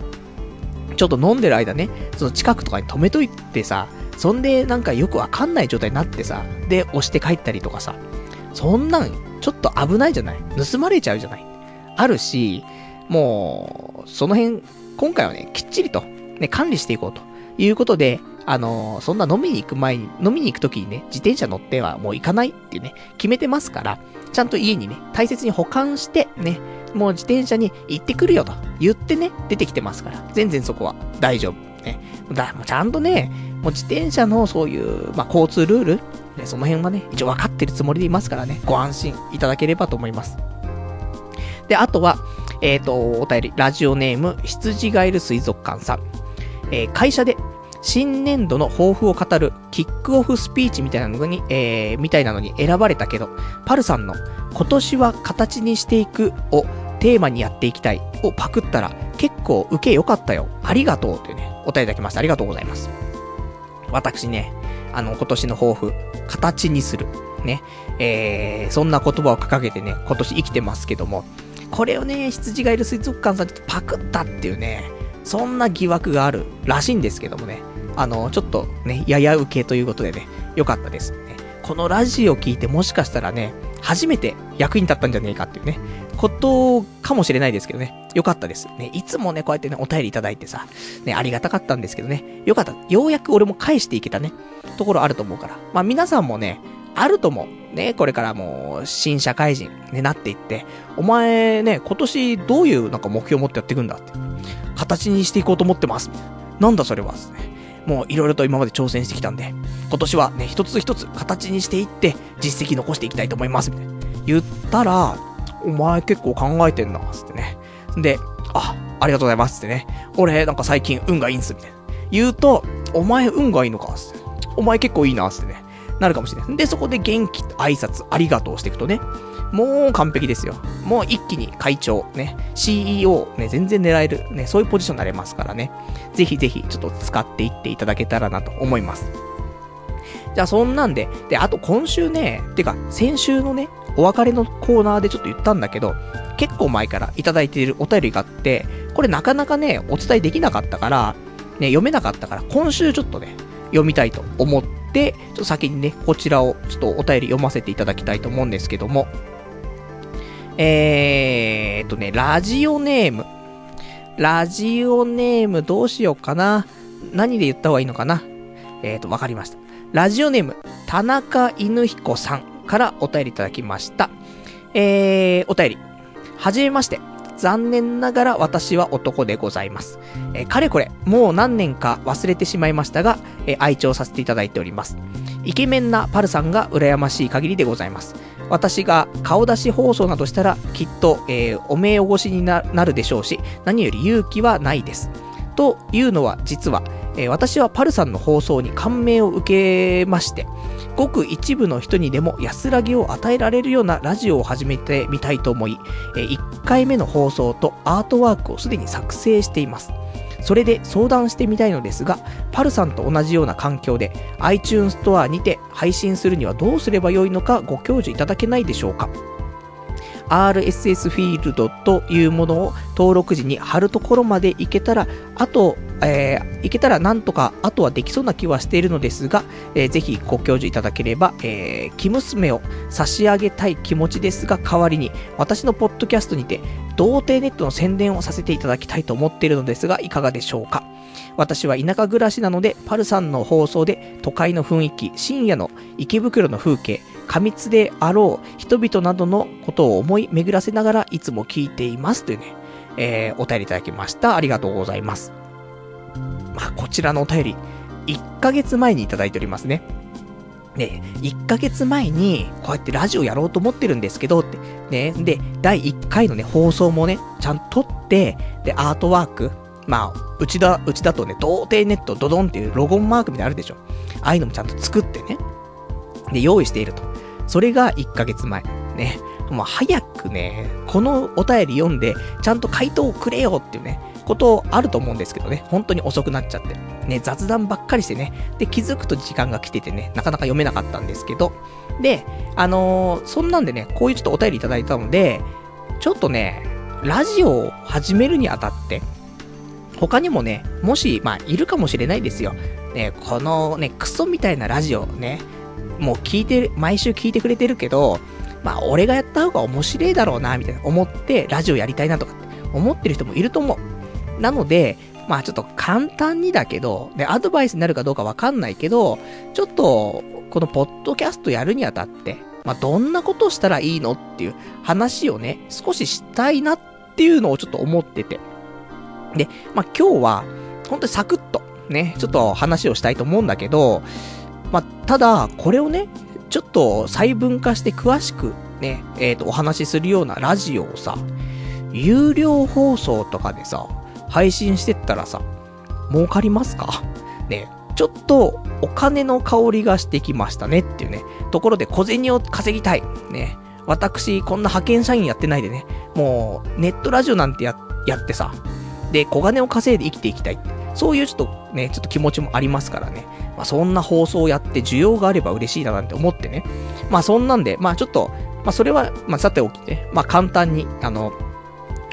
ちょっと飲んでる間ね、その近くとかに止めといてさ、そんでなんかよくわかんない状態になってさ、で、押して帰ったりとかさ、そんなん、ちょっと危ないじゃない盗まれちゃうじゃないあるし、もう、その辺、今回はね、きっちりと、ね、管理していこうということで、あの、そんな飲みに行く前に、飲みに行くときにね、自転車乗ってはもう行かないってね、決めてますから、ちゃんと家にね、大切に保管して、ね、もう自転車に行ってくるよと言ってね、出てきてますから、全然そこは大丈夫。ね。だ、もうちゃんとね、もう自転車のそういう、まあ、交通ルール、ね、その辺はね、一応分かってるつもりでいますからね、ご安心いただければと思います。で、あとは、えっ、ー、と、お便り、ラジオネーム、羊ガエル水族館さん。えー、会社で新年度の抱負を語るキックオフスピーチみたいなのに、えー、みたいなのに選ばれたけど、パルさんの今年は形にしていくをテーマにやっていきたいをパクったら結構受け良かったよ。ありがとうというね、お便りいただきました。ありがとうございます。私ね、あの、今年の抱負、形にする。ね。えー、そんな言葉を掲げてね、今年生きてますけども、これをね、羊がいる水族館さんちょっとパクったっていうね、そんな疑惑があるらしいんですけどもね、あの、ちょっとね、やや受けということでね、よかったです、ね。このラジオ聞いてもしかしたらね、初めて役に立ったんじゃねえかっていうね、ことかもしれないですけどね。よかったです。ね、いつもね、こうやってね、お便りいただいてさ、ね、ありがたかったんですけどね。よかった。ようやく俺も返していけたね、ところあると思うから。まあ皆さんもね、あると思う。ね、これからもう、新社会人になっていって、お前ね、今年どういうなんか目標を持ってやっていくんだって。形にしていこうと思ってます。なんだそれはですね。もういろいろと今まで挑戦してきたんで、今年はね、一つ一つ形にしていって、実績残していきたいと思います。みたいな。言ったら、お前結構考えてんな、つってね。で、あ、ありがとうございます、ってね。俺、なんか最近運がいいんす、みたいな。言うと、お前運がいいのか、つって。お前結構いいな、つってね。なるかもしれない。で、そこで元気、挨拶、ありがとうしていくとね。もう完璧ですよ。もう一気に会長、ね、CEO、ね、全然狙える、ね、そういうポジションになれますからね。ぜひぜひ、ちょっと使っていっていただけたらなと思います。じゃあそんなんで、で、あと今週ね、てか、先週のね、お別れのコーナーでちょっと言ったんだけど、結構前からいただいているお便りがあって、これなかなかね、お伝えできなかったから、ね、読めなかったから、今週ちょっとね、読みたいと思って、ちょっと先にね、こちらをちょっとお便り読ませていただきたいと思うんですけども、えーとね、ラジオネーム。ラジオネームどうしようかな。何で言った方がいいのかな。えーと、わかりました。ラジオネーム、田中犬彦さんからお便りいただきました。えー、お便り。はじめまして。残念ながら私は男でございます。えー、かれこれ、もう何年か忘れてしまいましたが、えー、愛聴させていただいております。イケメンなパルさんが羨ましい限りでございます。私が顔出し放送などしたら、きっと、えー、お目汚しになるでしょうし、何より勇気はないです。というのは、実は、えー、私はパルさんの放送に感銘を受けまして、ごく一部の人にでも安らぎを与えられるようなラジオを始めてみたいと思い、えー、1回目の放送とアートワークをすでに作成しています。それで相談してみたいのですが、パルさんと同じような環境で iTunes ストアにて配信するにはどうすればよいのかご教授いただけないでしょうか？RSS フィールドというものを登録時に貼るところまでいけたら、あと、えー、いけたらなんとか、あとはできそうな気はしているのですが、えー、ぜひご教授いただければ、えー、生娘を差し上げたい気持ちですが、代わりに、私のポッドキャストにて、童貞ネットの宣伝をさせていただきたいと思っているのですが、いかがでしょうか？私は田舎暮らしなので、パルさんの放送で都会の雰囲気、深夜の池袋の風景、過密であろう人々などのことを思い巡らせながらいつも聞いていますというね、えー、お便りいただきました。ありがとうございます。まあ、こちらのお便り、1ヶ月前にいただいておりますね。ね、1ヶ月前に、こうやってラジオやろうと思ってるんですけど、って。ね、で、第1回のね、放送もね、ちゃんと撮って、で、アートワーク、まあ、うちだ、うちだとね、童貞ネットドドンっていうロゴンマークみたいなのあるでしょ。ああいうのもちゃんと作ってね。で、用意していると。それが1ヶ月前。ね。もう早くね、このお便り読んで、ちゃんと回答をくれよっていうね、ことあると思うんですけどね、本当に遅くなっちゃって。ね、雑談ばっかりしてね、で、気づくと時間が来ててね、なかなか読めなかったんですけど、で、あのー、そんなんでね、こういうちょっとお便りいただいたので、ちょっとね、ラジオを始めるにあたって、他にもね、もし、まあ、いるかもしれないですよ。ね、このね、クソみたいなラジオね、もう聞いてる、毎週聞いてくれてるけど、まあ、俺がやった方が面白いだろうな、みたいな思って、ラジオやりたいなとかって思ってる人もいると思う。なので、まあちょっと簡単にだけど、ね、アドバイスになるかどうかわかんないけど、ちょっと、このポッドキャストやるにあたって、まあどんなことしたらいいのっていう話をね、少ししたいなっていうのをちょっと思ってて。で、まあ今日は、本当にサクッと、ね、ちょっと話をしたいと思うんだけど、まあ、ただ、これをね、ちょっと細分化して詳しくね、えっ、ー、と、お話しするようなラジオをさ、有料放送とかでさ、配信してったらさ、儲かりますか？ね、ちょっとお金の香りがしてきましたねっていうね、ところで小銭を稼ぎたい。ね、私、こんな派遣社員やってないでね、もう、ネットラジオなんてや、やってさ、で、小金を稼いで生きていきたい。そういうちょっとね、ちょっと気持ちもありますからね。まあ、そんな放送をやって需要があれば嬉しいななんて思ってね。まあ、そんなんで、まあ、ちょっと、まあ、それは、まあ、さておきね、まあ、簡単に、あの、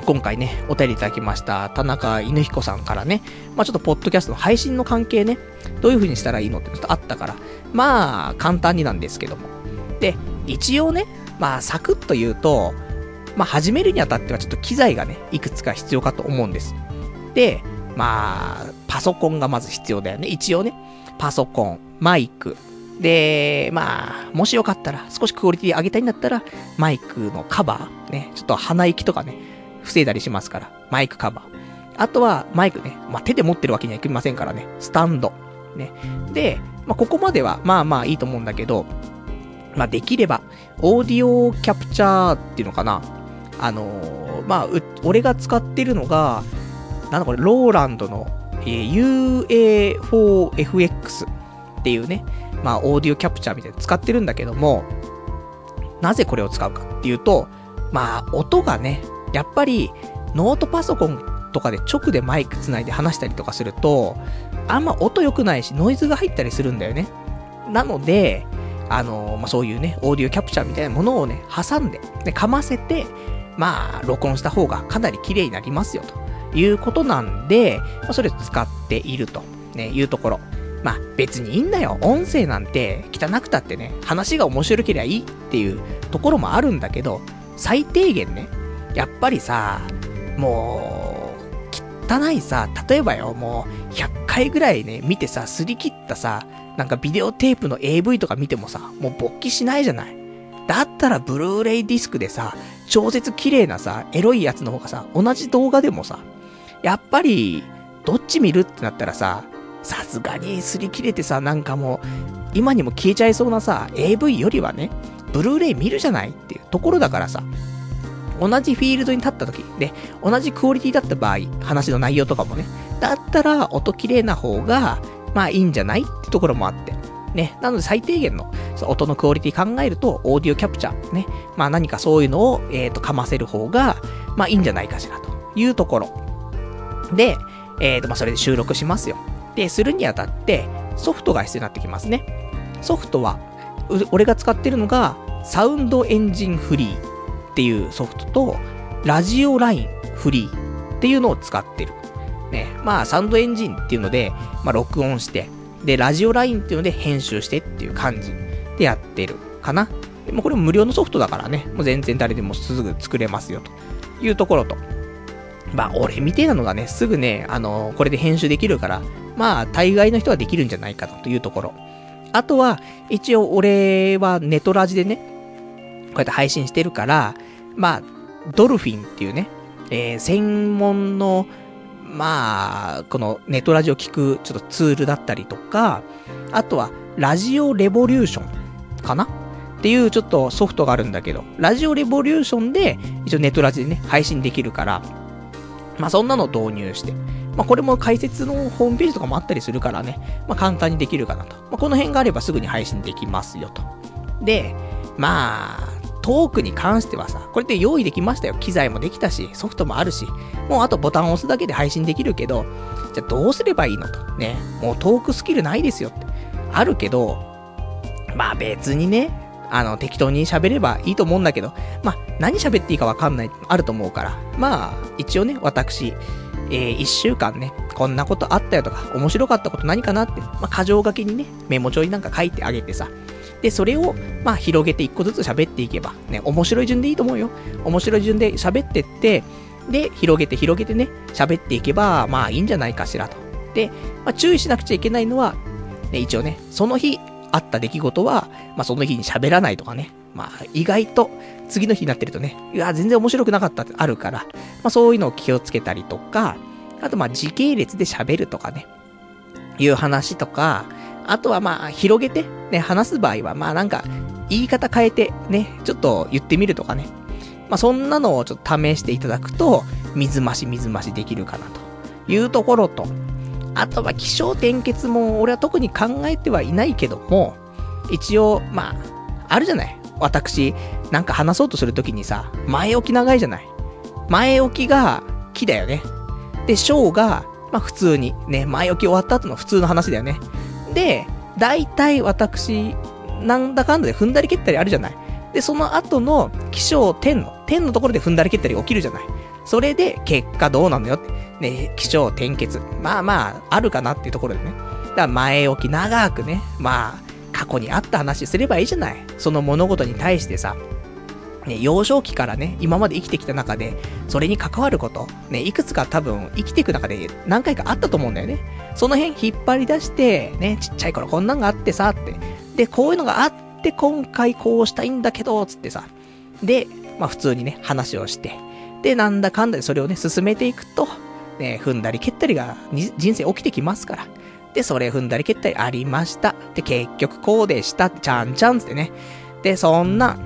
今回ね、お便りいただきました、田中犬彦さんからね、まあ、ちょっとポッドキャストの配信の関係ね、どういう風にしたらいいのってちょっとあったから、まあ、簡単になんですけども。で、一応ね、まあ、サクッと言うと、まあ、始めるにあたってはちょっと機材がね、いくつか必要かと思うんです。で、まあ、パソコンがまず必要だよね。一応ね。パソコン、マイク。で、まあ、もしよかったら、少しクオリティ上げたいんだったら、マイクのカバー、ね、ちょっと鼻息とかね、防いだりしますから、マイクカバー。あとは、マイクね、まあ、手で持ってるわけにはいきませんからね、スタンド。ね。で、まあ、ここまでは、まあまあいいと思うんだけど、まあ、できれば、オーディオキャプチャーっていうのかな。あのー、まあ、俺が使ってるのが、なんだこれ、ローランドの、えー、UA4FX っていうね、まあ、オーディオキャプチャーみたいな使ってるんだけども、なぜこれを使うかっていうと、まあ、音がね、やっぱり、ノートパソコンとかで直でマイク繋いで話したりとかすると、あんま音良くないし、ノイズが入ったりするんだよね。なので、あのー、まあ、そういうね、オーディオキャプチャーみたいなものをね、挟んで、で、かませて、まあ、録音した方がかなり綺麗になりますよ、ということなんで、まあ、それを使っていると、ね、いうところ。まあ別にいいんだよ。音声なんて汚くたってね、話が面白ければいいっていうところもあるんだけど、最低限ね、やっぱりさ、もう、汚いさ、例えばよ、もう、100回ぐらいね、見てさ、すり切ったさ、なんかビデオテープの AV とか見てもさ、もう勃起しないじゃない。だったらブルーレイディスクでさ、超絶綺麗なさ、エロいやつの方がさ、同じ動画でもさ、やっぱり、どっち見るってなったらさ、さすがに擦り切れてさ、なんかもう、今にも消えちゃいそうなさ、AV よりはね、ブルーレイ見るじゃないっていうところだからさ、同じフィールドに立った時、で、同じクオリティだった場合、話の内容とかもね、だったら音綺麗な方が、まあいいんじゃないってところもあって。ね。なので最低限の音のクオリティ考えると、オーディオキャプチャー、ね。まあ何かそういうのを、えっ、ー、と、かませる方が、まあいいんじゃないかしらというところ。で、えっ、ー、と、まあそれで収録しますよ。で、するにあたって、ソフトが必要になってきますね。ソフトは、俺が使ってるのが、サウンドエンジンフリーっていうソフトと、ラジオラインフリーっていうのを使ってる。ね。まあ、サウンドエンジンっていうので、まあ、録音して、で、ラジオラインっていうので編集してっていう感じでやってるかな。でもこれも無料のソフトだからね、もう全然誰でもすぐ作れますよというところと。まあ、俺みてえなのがね、すぐね、あのー、これで編集できるから、まあ、大概の人はできるんじゃないかなというところ。あとは、一応俺はネトラジでね、こうやって配信してるから、まあ、ドルフィンっていうね、えー、専門の、まあ、このネトラジを聞くちょっとツールだったりとか、あとは、ラジオレボリューションかな？っていうちょっとソフトがあるんだけど、ラジオレボリューションで、一応ネトラジでね、配信できるから、まあそんなの導入して、まあ、これも解説のホームページとかもあったりするからね、まあ、簡単にできるかなと。まあ、この辺があればすぐに配信できますよと。で、まあ、トークに関してはさ、これで用意できましたよ。機材もできたし、ソフトもあるし、もうあとボタンを押すだけで配信できるけど、じゃあどうすればいいのと。ね、もうトークスキルないですよって。あるけど、まあ別にね、あの、適当に喋ればいいと思うんだけど、まあ、何喋っていいかわかんない、あると思うから、まあ、一応ね、私、えー、一週間ね、こんなことあったよとか、面白かったこと何かなって、まあ、箇条書きにね、メモ帳になんか書いてあげてさ、で、それを、まあ、広げて一個ずつ喋っていけば、ね、面白い順でいいと思うよ。面白い順で喋ってって、で、広げて広げてね、喋っていけば、まあいいんじゃないかしらと。で、まあ、注意しなくちゃいけないのは、ね、一応ね、その日あった出来事は、まあその日に喋らないとかね。まあ意外と、次の日になってるとね、いや、全然面白くなかったってあるから、まあそういうのを気をつけたりとか、あとまあ時系列で喋るとかね、いう話とか、あとはまあ広げてね、話す場合はまあなんか、言い方変えてね、ちょっと言ってみるとかね。まあそんなのをちょっと試していただくと、水増し水増しできるかなというところと、あとは気象転結も俺は特に考えてはいないけども、一応、まあ、あるじゃない。私、なんか話そうとするときにさ、前置き長いじゃない。前置きが木だよね。で、章が、まあ普通に、ね、前置き終わった後の普通の話だよね。で、大体私、なんだかんだで踏んだり蹴ったりあるじゃない。で、その後の気象点の、点のところで踏んだり蹴ったり起きるじゃない。それで、結果どうなのよって。ね、気象転結。まあまあ、あるかなっていうところでね。だから前置き長くね、まあ、過去にあった話すればいいじゃない。その物事に対してさ。ね、幼少期からね、今まで生きてきた中で、それに関わること、ね、いくつか多分生きていく中で何回かあったと思うんだよね。その辺引っ張り出して、ね、ちっちゃい頃こんなんがあってさ、って。で、こういうのがあって今回こうしたいんだけど、つってさ。で、まあ普通にね、話をして。で、なんだかんだでそれをね、進めていくと、ね、踏んだり蹴ったりが人生起きてきますから。で、それ踏んだり蹴ったりありました。で、結局こうでした。ちゃんちゃんってね。で、そんな、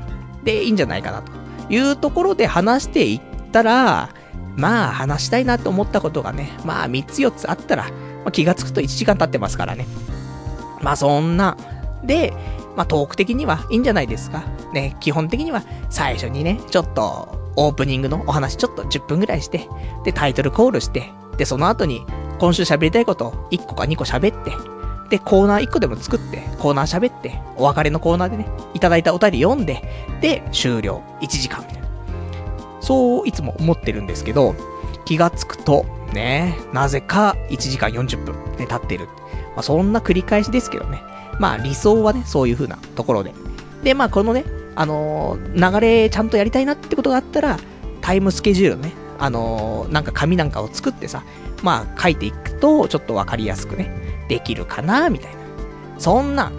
でいいんじゃないかなというところで話していったら、まあ話したいなと思ったことがね、まあ3つ4つあったら、まあ、気がつくと1時間経ってますからね。まあそんな。で、まあトーク的にはいいんじゃないですか。ね、基本的には最初にね、ちょっとオープニングのお話ちょっと10分ぐらいして、で、タイトルコールして、で、その後に、今週喋りたいことを1個か2個喋って、で、コーナー1個でも作って、コーナー喋って、お別れのコーナーでね、いただいたお便り読んで、で、終了。1時間みたいな。そう、いつも思ってるんですけど、気がつくと、ね、なぜか1時間40分で経ってる。まあ、そんな繰り返しですけどね。まあ、理想はね、そういう風なところで。で、まあ、このね、あのー、流れちゃんとやりたいなってことがあったら、タイムスケジュールね、あのー、なんか紙なんかを作ってさ、まあ書いていくと、ちょっとわかりやすくね、できるかな、みたいな。そんな、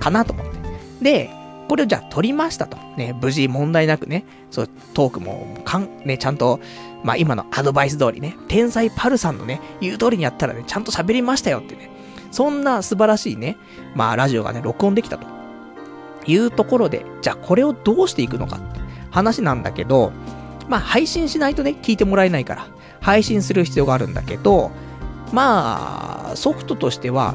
かなと思って。で、これをじゃあ取りましたと。ね、無事問題なくね、そう、トークも、かん、ね、ちゃんと、まあ今のアドバイス通りね、天才パルさんのね、言う通りにやったらね、ちゃんと喋りましたよってね。そんな素晴らしいね、まあラジオがね、録音できたと。いうところで、じゃあこれをどうしていくのかって話なんだけど、まあ配信しないとね、聞いてもらえないから、配信する必要があるんだけど、まあ、ソフトとしては、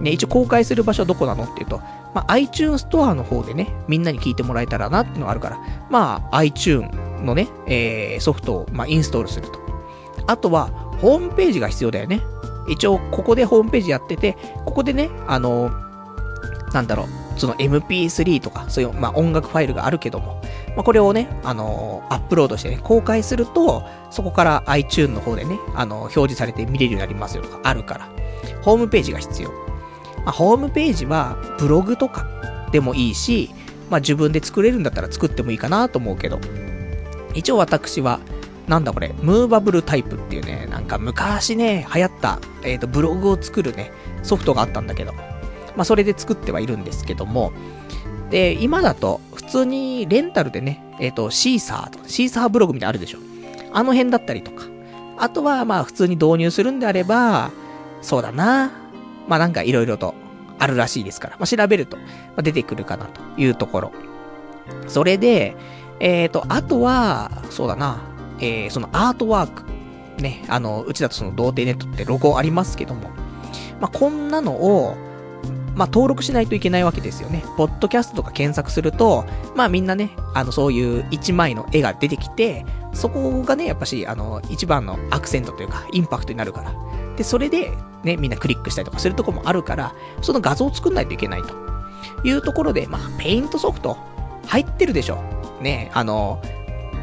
ね、一応公開する場所はどこなのっていうと、まあ、iTunes ストアの方でね、みんなに聞いてもらえたらなっていうのがあるから、まあ、iTunes のね、えー、ソフトを、まあ、インストールすると。あとは、ホームページが必要だよね。一応、ここでホームページやってて、ここでね、あの、なんだろう、その MP3 とか、そういう、まあ、音楽ファイルがあるけども、まあ、これをね、あのー、アップロードしてね、公開すると、そこから iTune の方でね、あのー、表示されて見れるようになりますよとかあるから、ホームページが必要。まあ、ホームページは、ブログとかでもいいし、まあ、自分で作れるんだったら作ってもいいかなと思うけど、一応私は、なんだこれ、ムーバブルタイプっていうね、なんか昔ね、流行った、えっ、ー、と、ブログを作るね、ソフトがあったんだけど、まあ、それで作ってはいるんですけども、で、今だと、普通にレンタルでね、えっ、ー、と、シーサーとか、シーサーブログみたいなあるでしょ。あの辺だったりとか。あとは、まあ、普通に導入するんであれば、そうだな。まあ、なんかいろいろとあるらしいですから、まあ、調べると、まあ、出てくるかなというところ。それで、えっ、ー、と、あとは、そうだな、えー、そのアートワーク。ね、あの、うちだとその童貞ネットってロゴありますけども、まあ、こんなのを、まあ、登録しないといけないわけですよね。ポッドキャストとか検索すると、まあみんなね、あの、そういう一枚の絵が出てきて、そこがね、やっぱし、あの、一番のアクセントというか、インパクトになるから。で、それで、ね、みんなクリックしたりとかするとこもあるから、その画像を作んないといけないと。いうところで、まあ、ペイントソフト、入ってるでしょ。ね、あの、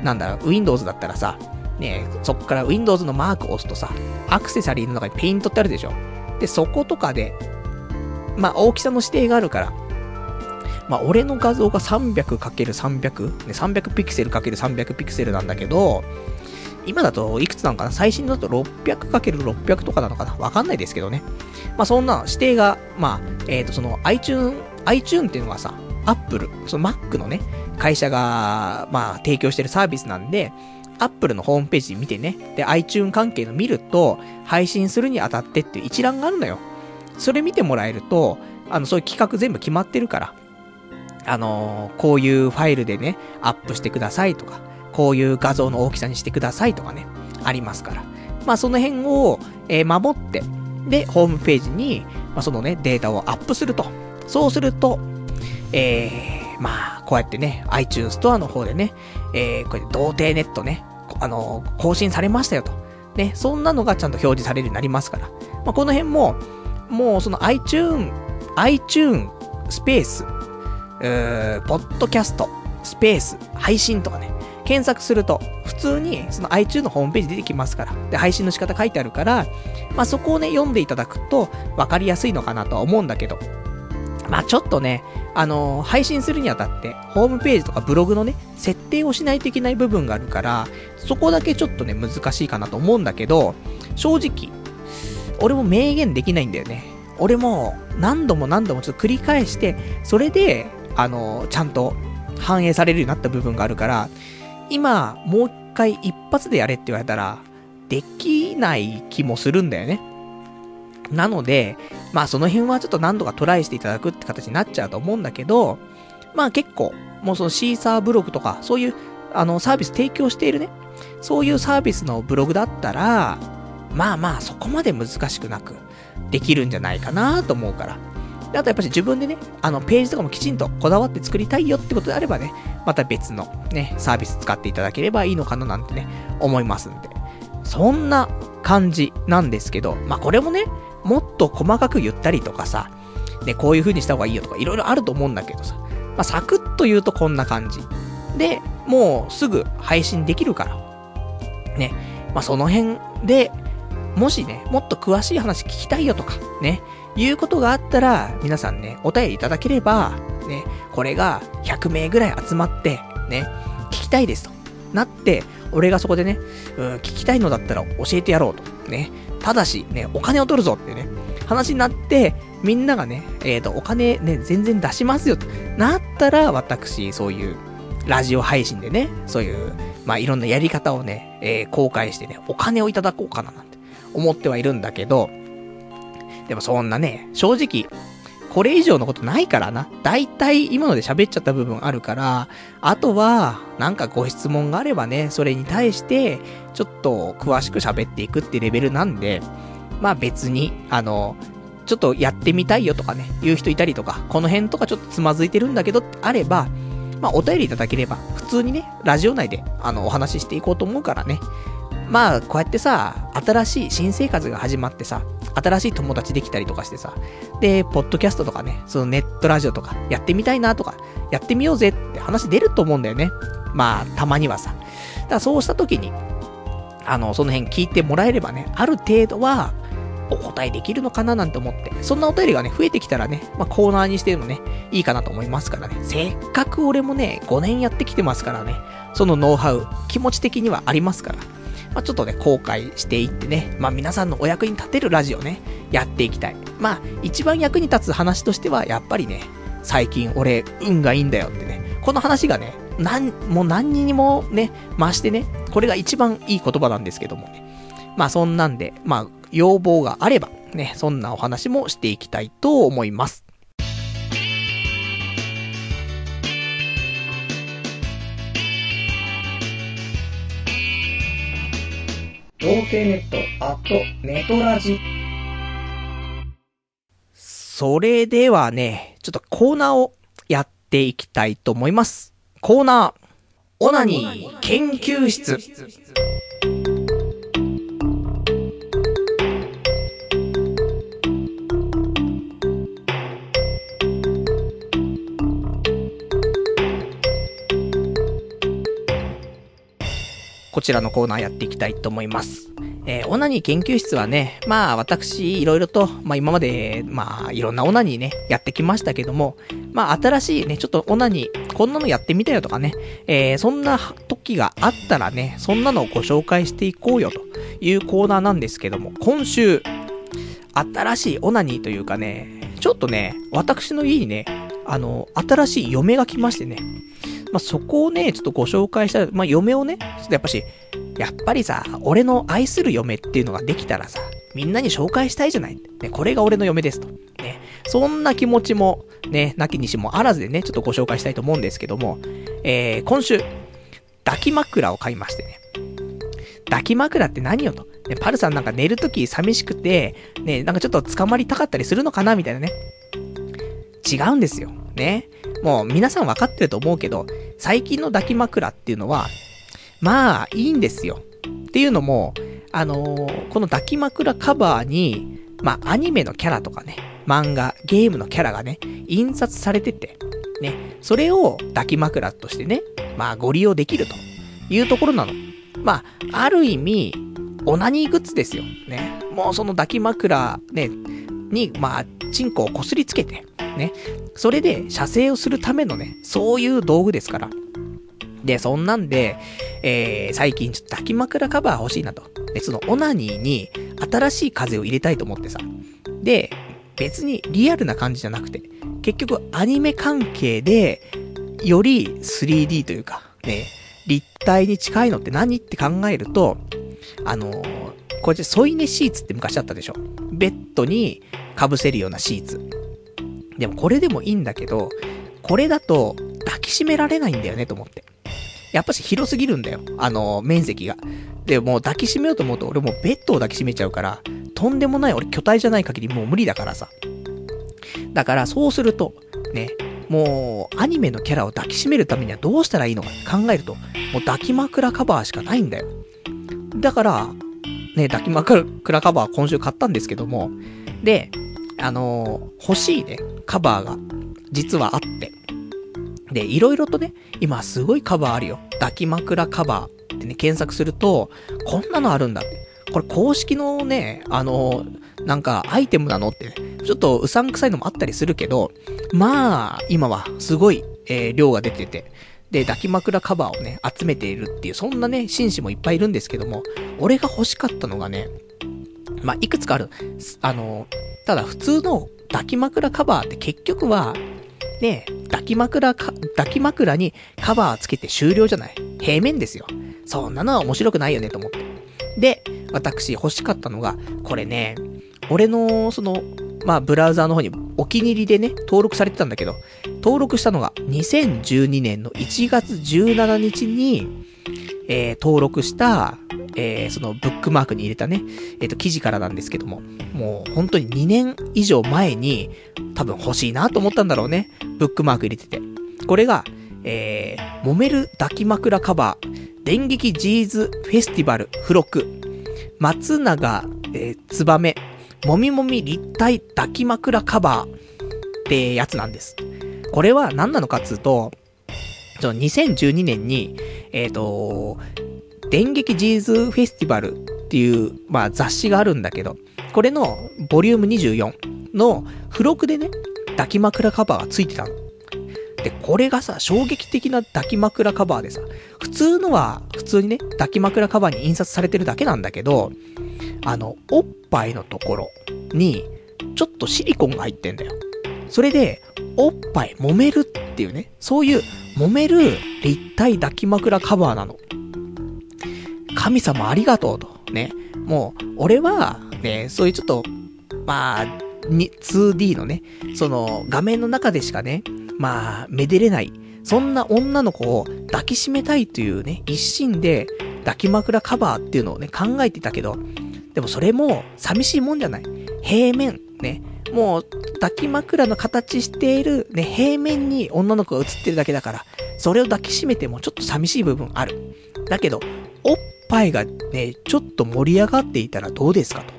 なんだろう、Windows だったらさ、ね、そっから Windows のマークを押すとさ、アクセサリーの中にペイントってあるでしょ。で、そことかで、まあ、大きさの指定があるから、まあ、俺の画像が 300×300、ね、300ピクセル ×300 ピクセルなんだけど、今だといくつなのかな？最新だと 600×600 とかなのかな？わかんないですけどね。まあそんな指定が、まあ、えっ、ー、とその iTune、iTune っていうのはさ、Apple、その Mac のね、会社が、まあ提供してるサービスなんで、Apple のホームページ見てね、で、iTune 関係の見ると、配信するにあたってっていう一覧があるのよ。それ見てもらえると、あの、そういう企画全部決まってるから、あの、こういうファイルでね、アップしてくださいとか、こういう画像の大きさにしてくださいとかね、ありますから。まあその辺を、えー、守って、で、ホームページに、まあ、そのね、データをアップすると。そうすると、えー、まあ、こうやってね、iTunes ストアの方でね、えー、これ、童貞ネットね、あのー、更新されましたよと。ね、そんなのがちゃんと表示されるようになりますから。まあ、この辺も、もうその iTune、iTune スペース、ポッドキャスト、スペース、配信とかね、検索すると、普通にその iTune のホームページ出てきますから。で、配信の仕方書いてあるから、まあそこをね、読んでいただくと分かりやすいのかなとは思うんだけど。まあちょっとね、あのー、配信するにあたって、ホームページとかブログのね、設定をしないといけない部分があるから、そこだけちょっとね、難しいかなと思うんだけど、正直、俺も明言できないんだよね。俺も何度も何度もちょっと繰り返して、それで、あの、ちゃんと反映されるようになった部分があるから、今、もう一回一発でやれって言われたら、できない気もするんだよね。なので、まあその辺はちょっと何度かトライしていただくって形になっちゃうと思うんだけど、まあ結構、もうそのシーサーブログとか、そういう、あの、サービス提供しているね、そういうサービスのブログだったら、まあまあそこまで難しくなく、できるんじゃないかなと思うから。で、あとやっぱり自分でね、あの、ページとかもきちんとこだわって作りたいよってことであればね、また別のね、サービス使っていただければいいのかななんてね、思いますんで。そんな感じなんですけど、まあこれもね、もっと細かく言ったりとかさ、ね、こういう風にした方がいいよとか、いろいろあると思うんだけどさ、まあサクッと言うとこんな感じ。で、もうすぐ配信できるから。ね、まあその辺で、もしね、もっと詳しい話聞きたいよとか、ね、いうことがあったら、皆さんね、お便りいただければ、ね、これが100名ぐらい集まって、ね、聞きたいですと。なって、俺がそこでね、うん、聞きたいのだったら教えてやろうと。ね。ただし、ね、お金を取るぞってね、話になって、みんながね、えっ、ー、と、お金ね、全然出しますよなったら、私、そういう、ラジオ配信でね、そういう、まあ、いろんなやり方をね、えー、公開してね、お金をいただこうかななん思ってはいるんだけど、でもそんなね、正直、これ以上のことないからな。だいたい今ので喋っちゃった部分あるから、あとは、なんかご質問があればね、それに対して、ちょっと詳しく喋っていくってレベルなんで、まあ別に、あの、ちょっとやってみたいよとかね、言う人いたりとか、この辺とかちょっとつまずいてるんだけどってあれば、まあお便りいただければ、普通にね、ラジオ内で、あの、お話ししていこうと思うからね、まあ、こうやってさ、新しい新生活が始まってさ、新しい友達できたりとかしてさ、で、ポッドキャストとかね、そのネットラジオとか、やってみたいなとか、やってみようぜって話出ると思うんだよね。まあ、たまにはさ。だからそうした時に、あの、その辺聞いてもらえればね、ある程度は、お答えできるのかななんて思って、そんなお便りがね、増えてきたらね、まあ、コーナーにしてるのね、いいかなと思いますからね。せっかく俺もね、5年やってきてますからね、そのノウハウ、気持ち的にはありますから。まあ、ちょっとね、後悔していってね、まあ、皆さんのお役に立てるラジオね、やっていきたい。まあ、一番役に立つ話としては、やっぱりね、最近俺、運がいいんだよってね、この話がね、なん、もう何にもね、増してね、これが一番いい言葉なんですけどもね。まあそんなんで、まあ要望があれば、ね、そんなお話もしていきたいと思います。童貞ネット、アット、ネトラジ。それではね、ちょっとコーナーをやっていきたいと思います。コーナー、オナニー研究室。こちらのコーナーやっていきたいと思います。えー、オナニー研究室はね、まあ私、いろいろと、まあ今まで、まあいろんなオナニーね、やってきましたけども、まあ新しいね、ちょっとオナニー、こんなのやってみたよとかね、えー、そんな時があったらね、そんなのをご紹介していこうよというコーナーなんですけども、今週、新しいオナニーというかね、ちょっとね、私の家にね、あの、新しい嫁が来ましてね、まあ、そこをね、ちょっとご紹介したらまあ、嫁をね、ちょっとやっぱし、やっぱりさ、俺の愛する嫁っていうのができたらさ、みんなに紹介したいじゃない。ね、これが俺の嫁ですと。ね、そんな気持ちも、ね、なきにしもあらずでね、ちょっとご紹介したいと思うんですけども、えー、今週、抱き枕を買いましてね。抱き枕って何よと。ね、パルさんなんか寝るとき寂しくて、ね、なんかちょっと捕まりたかったりするのかなみたいなね。違うんですよ。ね。もう皆さん分かってると思うけど、最近の抱き枕っていうのは、まあ、いいんですよ。っていうのも、あのー、この抱き枕カバーに、まあ、アニメのキャラとかね、漫画、ゲームのキャラがね、印刷されてて、ね、それを抱き枕としてね、まあ、ご利用できるというところなの。まあ、ある意味、オナニーグッズですよ。ね。もうその抱き枕、ね、に、まあ、チンコをこすりつけて、ね。それで、射精をするためのね、そういう道具ですから。で、そんなんで、えー、最近ちょっと抱き枕カバー欲しいなと。で、そのオナニーに新しい風を入れたいと思ってさ。で、別にリアルな感じじゃなくて、結局アニメ関係で、より 3D というか、ね、立体に近いのって何って考えると、あのー、これ添い寝シーツって昔あったでしょベッドに被せるようなシーツ。でもこれでもいいんだけど、これだと抱きしめられないんだよねと思って。やっぱし広すぎるんだよ。あの、面積が。で、もう抱きしめようと思うと俺もうベッドを抱きしめちゃうから、とんでもない俺巨体じゃない限りもう無理だからさ。だからそうすると、ね、もうアニメのキャラを抱きしめるためにはどうしたらいいのか考えると、もう抱き枕カバーしかないんだよ。だから、ね、抱き枕カバー今週買ったんですけども、で、あのー、欲しいね、カバーが、実はあって。で、いろいろとね、今すごいカバーあるよ。抱き枕カバーってね、検索すると、こんなのあるんだって。これ公式のね、あのー、なんかアイテムなのって、ちょっとうさんくさいのもあったりするけど、まあ、今はすごい、えー、量が出てて、で、抱き枕カバーをね、集めているっていう、そんなね、紳士もいっぱいいるんですけども、俺が欲しかったのがね、まあ、いくつかある。あの、ただ普通の抱き枕カバーって結局は、ね、抱き枕か、抱き枕にカバーつけて終了じゃない。平面ですよ。そんなのは面白くないよねと思って。で、私欲しかったのが、これね、俺の、その、まあ、ブラウザーの方にお気に入りでね、登録されてたんだけど、登録したのが2012年の1月17日に、えー、登録した、えー、そのブックマークに入れたね、えっ、ー、と、記事からなんですけども、もう本当に2年以上前に、多分欲しいなと思ったんだろうね。ブックマーク入れてて。これが、えー、揉める抱き枕カバー、電撃ジーズフェスティバル付録、松永、えー、ツバメ、もみもみ立体抱き枕カバーってやつなんです。これは何なのかっつうと、その2012年に、えっ、ー、と、電撃ジーズフェスティバルっていう、まあ雑誌があるんだけど、これのボリューム24の付録でね、抱き枕カバーがついてたの。で、これがさ、衝撃的な抱き枕カバーでさ、普通のは、普通にね、抱き枕カバーに印刷されてるだけなんだけど、あの、おっぱいのところに、ちょっとシリコンが入ってんだよ。それで、おっぱい揉めるっていうね、そういう揉める立体抱き枕カバーなの。神様ありがとうと。ね。もう、俺は、ね、そういうちょっと、まあ、2D のね、その、画面の中でしかね、まあ、めでれない。そんな女の子を抱きしめたいというね、一心で抱き枕カバーっていうのをね、考えてたけど、でもそれも寂しいもんじゃない。平面、ね。もう、抱き枕の形している、ね、平面に女の子が映ってるだけだから、それを抱きしめてもちょっと寂しい部分ある。だけど、おっぱいがね、ちょっと盛り上がっていたらどうですかと。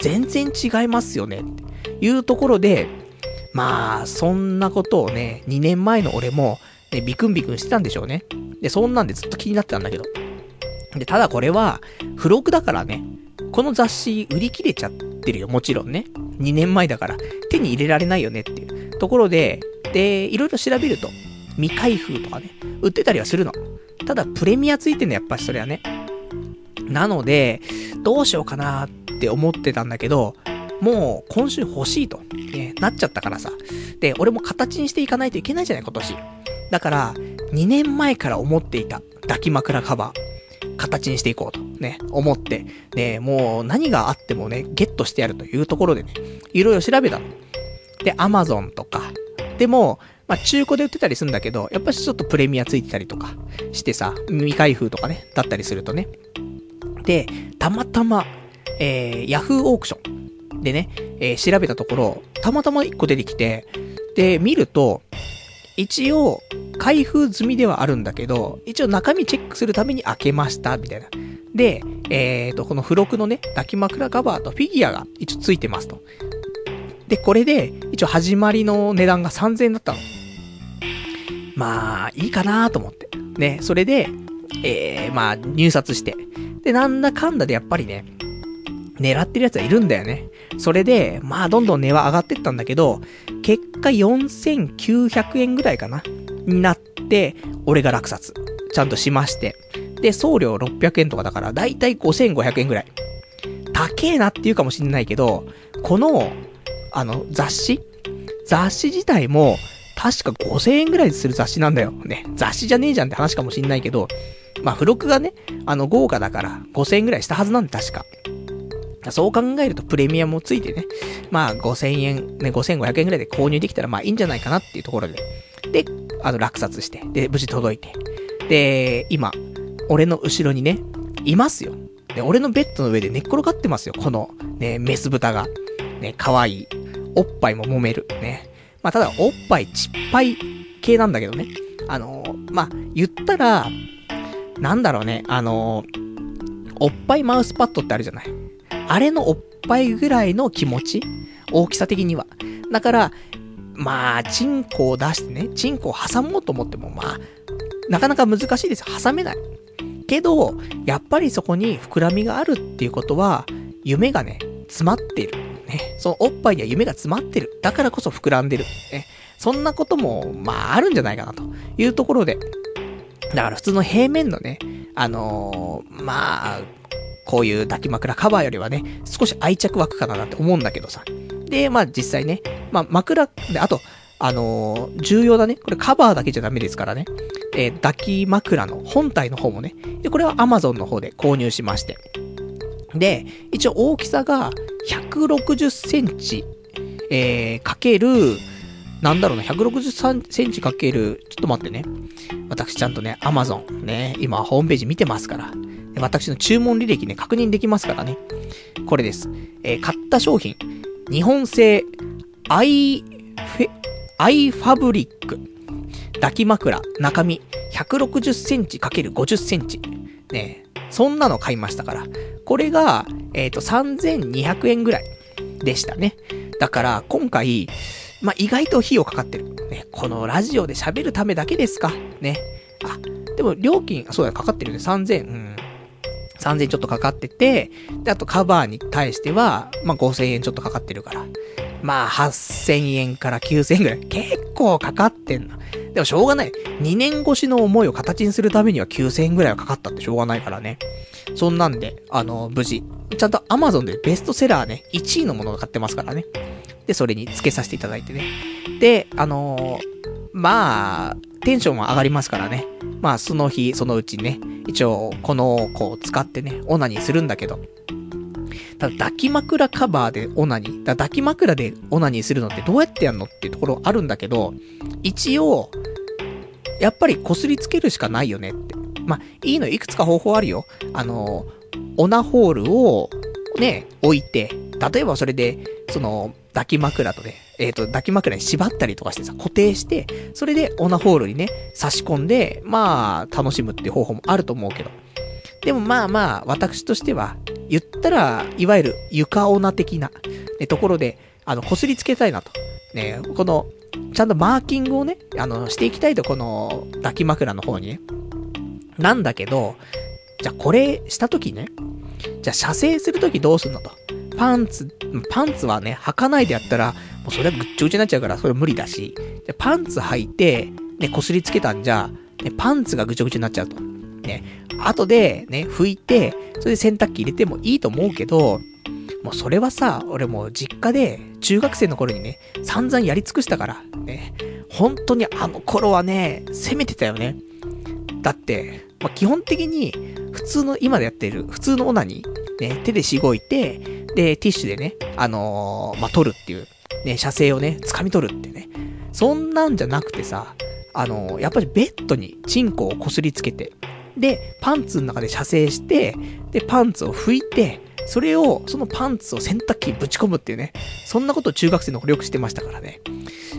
全然違いますよね。っていうところで、まあ、そんなことをね、2年前の俺も、ね、ビクンビクンしてたんでしょうね。で、そんなんでずっと気になってたんだけど。で、ただこれは、付録だからね、この雑誌売り切れちゃってるよ、もちろんね。2年前だから手に入れられないよねっていうところで、で、いろいろ調べると、未開封とかね、売ってたりはするの。ただ、プレミアついてんの、やっぱしそれはね。なので、どうしようかなって思ってたんだけど、もう今週欲しいと、ね、なっちゃったからさ。で、俺も形にしていかないといけないじゃない、今年。だから、2年前から思っていた抱き枕カバー、形にしていこうと、ね、思って、ね、もう何があってもね、ゲットしてやるというところでね、いろいろ調べたの。で、アマゾンとか、でも、まあ、中古で売ってたりするんだけど、やっぱりちょっとプレミアついてたりとかしてさ、未開封とかね、だったりするとね。で、たまたま、えー、ヤフーオークションでね、えー、調べたところ、たまたま1個出てきて、で、見ると、一応、開封済みではあるんだけど、一応中身チェックするために開けました、みたいな。で、えーと、この付録のね、抱き枕カバーとフィギュアが一応ついてますと。で、これで、一応始まりの値段が3000円だったの。まあ、いいかなと思って。ね、それで、えー、まあ、入札して。で、なんだかんだでやっぱりね、狙ってる奴はいるんだよね。それで、まあ、どんどん値は上がってったんだけど、結果4900円ぐらいかなになって、俺が落札。ちゃんとしまして。で、送料600円とかだから、だいたい5500円ぐらい。高えなって言うかもしんないけど、この、あの、雑誌？雑誌自体も、確か5000円ぐらいする雑誌なんだよ。ね。雑誌じゃねえじゃんって話かもしんないけど、まあ、付録がね、あの、豪華だから、5000円ぐらいしたはずなんで、確か。そう考えるとプレミアムもついてね、まあ5000円、ね、5500円ぐらいで購入できたらまあいいんじゃないかなっていうところで。で、あの、落札して、で、無事届いて。で、今、俺の後ろにね、いますよ。で、俺のベッドの上で寝っ転がってますよ、この、ね、メス豚が。ね、可愛い。おっぱいも揉める。ね。まあ、ただ、おっぱい、ちっぱい系なんだけどね。あのー、まあ、言ったら、なんだろうね、あのー、おっぱいマウスパッドってあるじゃない。あれのおっぱいぐらいの気持ち？大きさ的には。だから、まあ、チンコを出してね、チンコを挟もうと思っても、まあ、なかなか難しいです。挟めない。けど、やっぱりそこに膨らみがあるっていうことは、夢がね、詰まってる。ね。そのおっぱいには夢が詰まってる。だからこそ膨らんでる。ね。そんなことも、まあ、あるんじゃないかなというところで。だから普通の平面のね、あのー、まあ、こういう抱き枕カバーよりはね、少し愛着湧くかなって思うんだけどさ。で、まあ実際ね、まあ枕、で、あと、あのー、重要だね。これカバーだけじゃダメですからね。えー、抱き枕の本体の方もね。で、これは Amazon の方で購入しまして。で、一応大きさが160センチ、えー、かける、なんだろうな、160センチかける、ちょっと待ってね。私ちゃんとね、Amazon ね、今ホームページ見てますから。私の注文履歴ね、確認できますからね。これです。えー、買った商品。日本製、アイ、フェ、アイファブリック。抱き枕、中身、160センチ ×50 センチ。ねそんなの買いましたから。これが、えっ、ー、と、3200円ぐらいでしたね。だから、今回、まあ、意外と費用かかってる。ね、このラジオで喋るためだけですか？ね。あ、でも料金、そうだ、かかってるね。3000、うん。3000ちょっとかかってて、で、あとカバーに対しては、まあ、5000円ちょっとかかってるから。まあ、8000円から9000円ぐらい。結構かかってんな。でもしょうがない。2年越しの思いを形にするためには9000円ぐらいはかかったってしょうがないからね。そんなんで、あの、無事。ちゃんと Amazon でベストセラーね、1位のものが買ってますからね。で、それに付けさせていただいてね。で、あのー、まあ、テンションは上がりますからね。まあ、その日、そのうちね、一応、この子を使ってね、オナニーするんだけど。ただ、抱き枕カバーでオナニー。だ抱き枕でオナニーするのってどうやってやんのっていうところあるんだけど、一応、やっぱり擦りつけるしかないよねって。まあ、いいのいくつか方法あるよ。あの、オナホールを、ね、置いて、例えばそれで、その、抱き枕とね、えっ、ー、と、抱き枕に縛ったりとかしてさ、固定して、それでオナホールにね、差し込んで、まあ、楽しむっていう方法もあると思うけど。でもまあまあ、私としては、言ったら、いわゆる床オナ的な、ね、ところで、あの、擦りつけたいなと。ね、この、ちゃんとマーキングをね、あの、していきたいと、この、抱き枕の方にね。なんだけど、じゃあこれしたときね、じゃあ射精するときどうすんのと。パンツ、パンツはね、履かないでやったら、もうそれはぐっちょぐちょになっちゃうから、それ無理だし、でパンツ履いて、ね、擦りつけたんじゃ、ね、パンツがぐちょぐちょになっちゃうと。ね、後でね、拭いて、それで洗濯機入れてもいいと思うけど、もうそれはさ、俺もう実家で中学生の頃にね、散々やり尽くしたから、ね、本当にあの頃はね、攻めてたよね。だって、まあ、基本的に、普通の、今でやってる、普通のオナに、ね、手でしごいて、で、ティッシュでね、あのー、まあ、取るっていう、ね、射精をね、掴み取るってね。そんなんじゃなくてさ、あのー、やっぱりベッドにチンコをこすりつけて、で、パンツの中で射精して、で、パンツを拭いて、それを、そのパンツを洗濯機にぶち込むっていうね。そんなことを中学生の頃よくしてましたからね。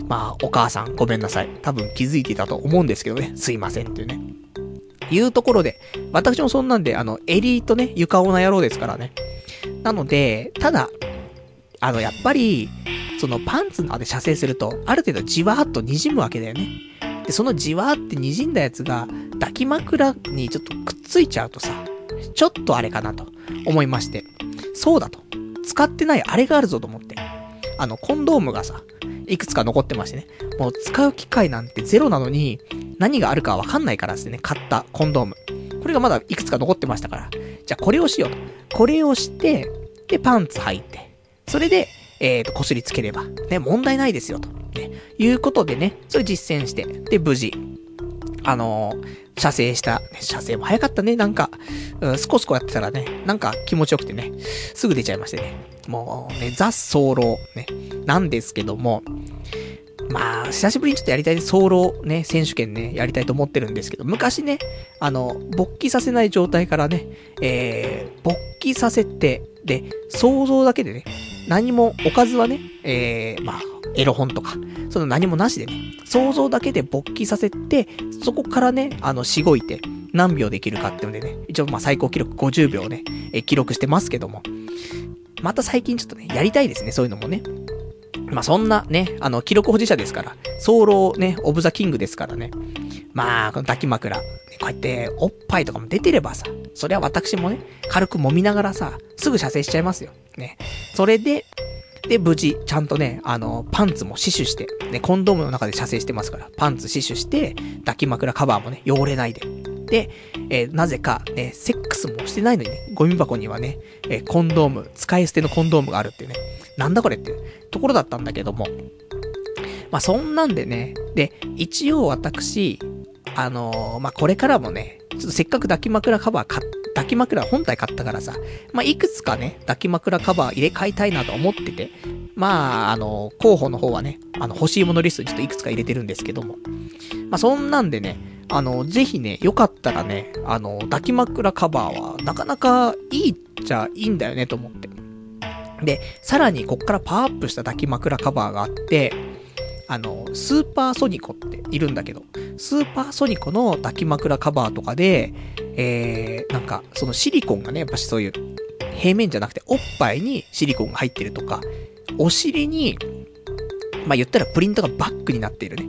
まあ、お母さんごめんなさい。多分気づいていたと思うんですけどね。すいませんっていうね。いうところで、私もそんなんで、あの、エリートね、床女野郎ですからね。なので、ただ、あの、やっぱり、そのパンツの中で射精すると、ある程度じわーっと滲むわけだよね。で、そのじわーって滲んだやつが、抱き枕にちょっとくっついちゃうとさ、ちょっとあれかなと思いまして。そうだと。使ってないあれがあるぞと思って。あの、コンドームがさ、いくつか残ってましてね。もう使う機会なんてゼロなのに、何があるかわかんないからですね、買ったコンドーム。これがまだいくつか残ってましたから。じゃあこれをしようと。これをして、で、パンツ履いて。それで、えっ、ー、と、擦りつければ、ね、問題ないですよ、と。ね、いうことでね、それ実践して、で、無事、あのー、射精した、ね、射精も早かったね、なんか、うん、スコスコやってたらね、なんか気持ちよくてね、すぐ出ちゃいましてね。もうね、ザ・早漏、ね、なんですけども、まあ、久しぶりにちょっとやりたい、早漏ね、選手権ね、やりたいと思ってるんですけど、昔ね、あの、勃起させない状態からね、えー、勃起させて、で、想像だけでね、何もおかずはね、えー、まあ、エロ本とか、その何もなしでね、想像だけで勃起させて、そこからね、あの、しごいて、何秒できるかっていうのでね、一応まあ最高記録50秒ね、え記録してますけども、また最近ちょっとね、やりたいですね、そういうのもね。まあそんなね、あの、記録保持者ですから、早漏ね、オブザキングですからね。まあ、この抱き枕、こうやっておっぱいとかも出てればさ、それは私もね、軽く揉みながらさ、すぐ射精しちゃいますよ。ね。それで、で、無事、ちゃんとね、あの、パンツも死守して、ね、コンドームの中で射精してますから、パンツ死守して、抱き枕カバーもね、汚れないで。で、えー、なぜか、ね、セックスもしてないのにね、ゴミ箱にはね、えー、コンドーム、使い捨てのコンドームがあるっていうね、なんだこれってところだったんだけども、まあ、そんなんでね、で、一応私、あのー、まあ、これからもね、ちょっとせっかく抱き枕カバー買っ抱き枕本体買ったからさ、まあ、いくつかね、抱き枕カバー入れ替えたいなと思ってて、まあ、あの、候補の方はね、あの、欲しいものリストにちょっといくつか入れてるんですけども。まあ、そんなんでね、あの、ぜひね、よかったらね、あの、抱き枕カバーは、なかなかいいっちゃいいんだよね、と思って。で、さらにこっからパワーアップした抱き枕カバーがあって、あの、スーパーソニコっているんだけど、スーパーソニコの抱き枕カバーとかで、えー、なんか、そのシリコンがね、やっぱしそういう、平面じゃなくて、おっぱいにシリコンが入ってるとか、お尻に、まあ、言ったらプリントがバックになっているね。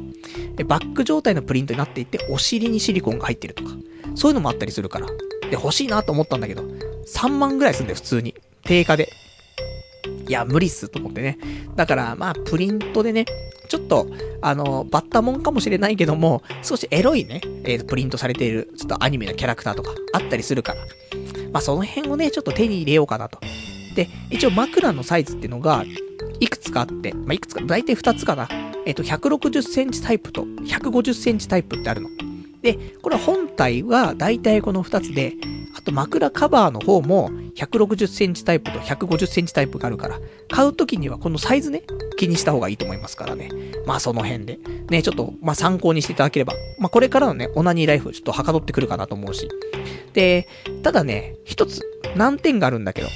でバック状態のプリントになっていて、お尻にシリコンが入ってるとか、そういうのもあったりするから。で、欲しいなと思ったんだけど、3万ぐらいすんだよ、普通に。定価で。いや、無理っす、と思ってね。だから、まあ、プリントでね、ちょっと、あの、バッタモンかもしれないけども、少しエロいね、えー、プリントされている、ちょっとアニメのキャラクターとかあったりするから。まあ、その辺をね、ちょっと手に入れようかなと。で、一応枕のサイズっていうのが、いくつかあって、まあ、いくつか、だいたい2つかな。えっ、と、160センチタイプと150センチタイプってあるの。で、これ本体はだいたいこの2つで、あと枕カバーの方も160センチタイプと150センチタイプがあるから、買うときにはこのサイズね、気にした方がいいと思いますからね。まあその辺で。ね、ちょっと、まあ参考にしていただければ。まあこれからのね、オナニーライフちょっとはかどってくるかなと思うし。で、ただね、一つ難点があるんだけど、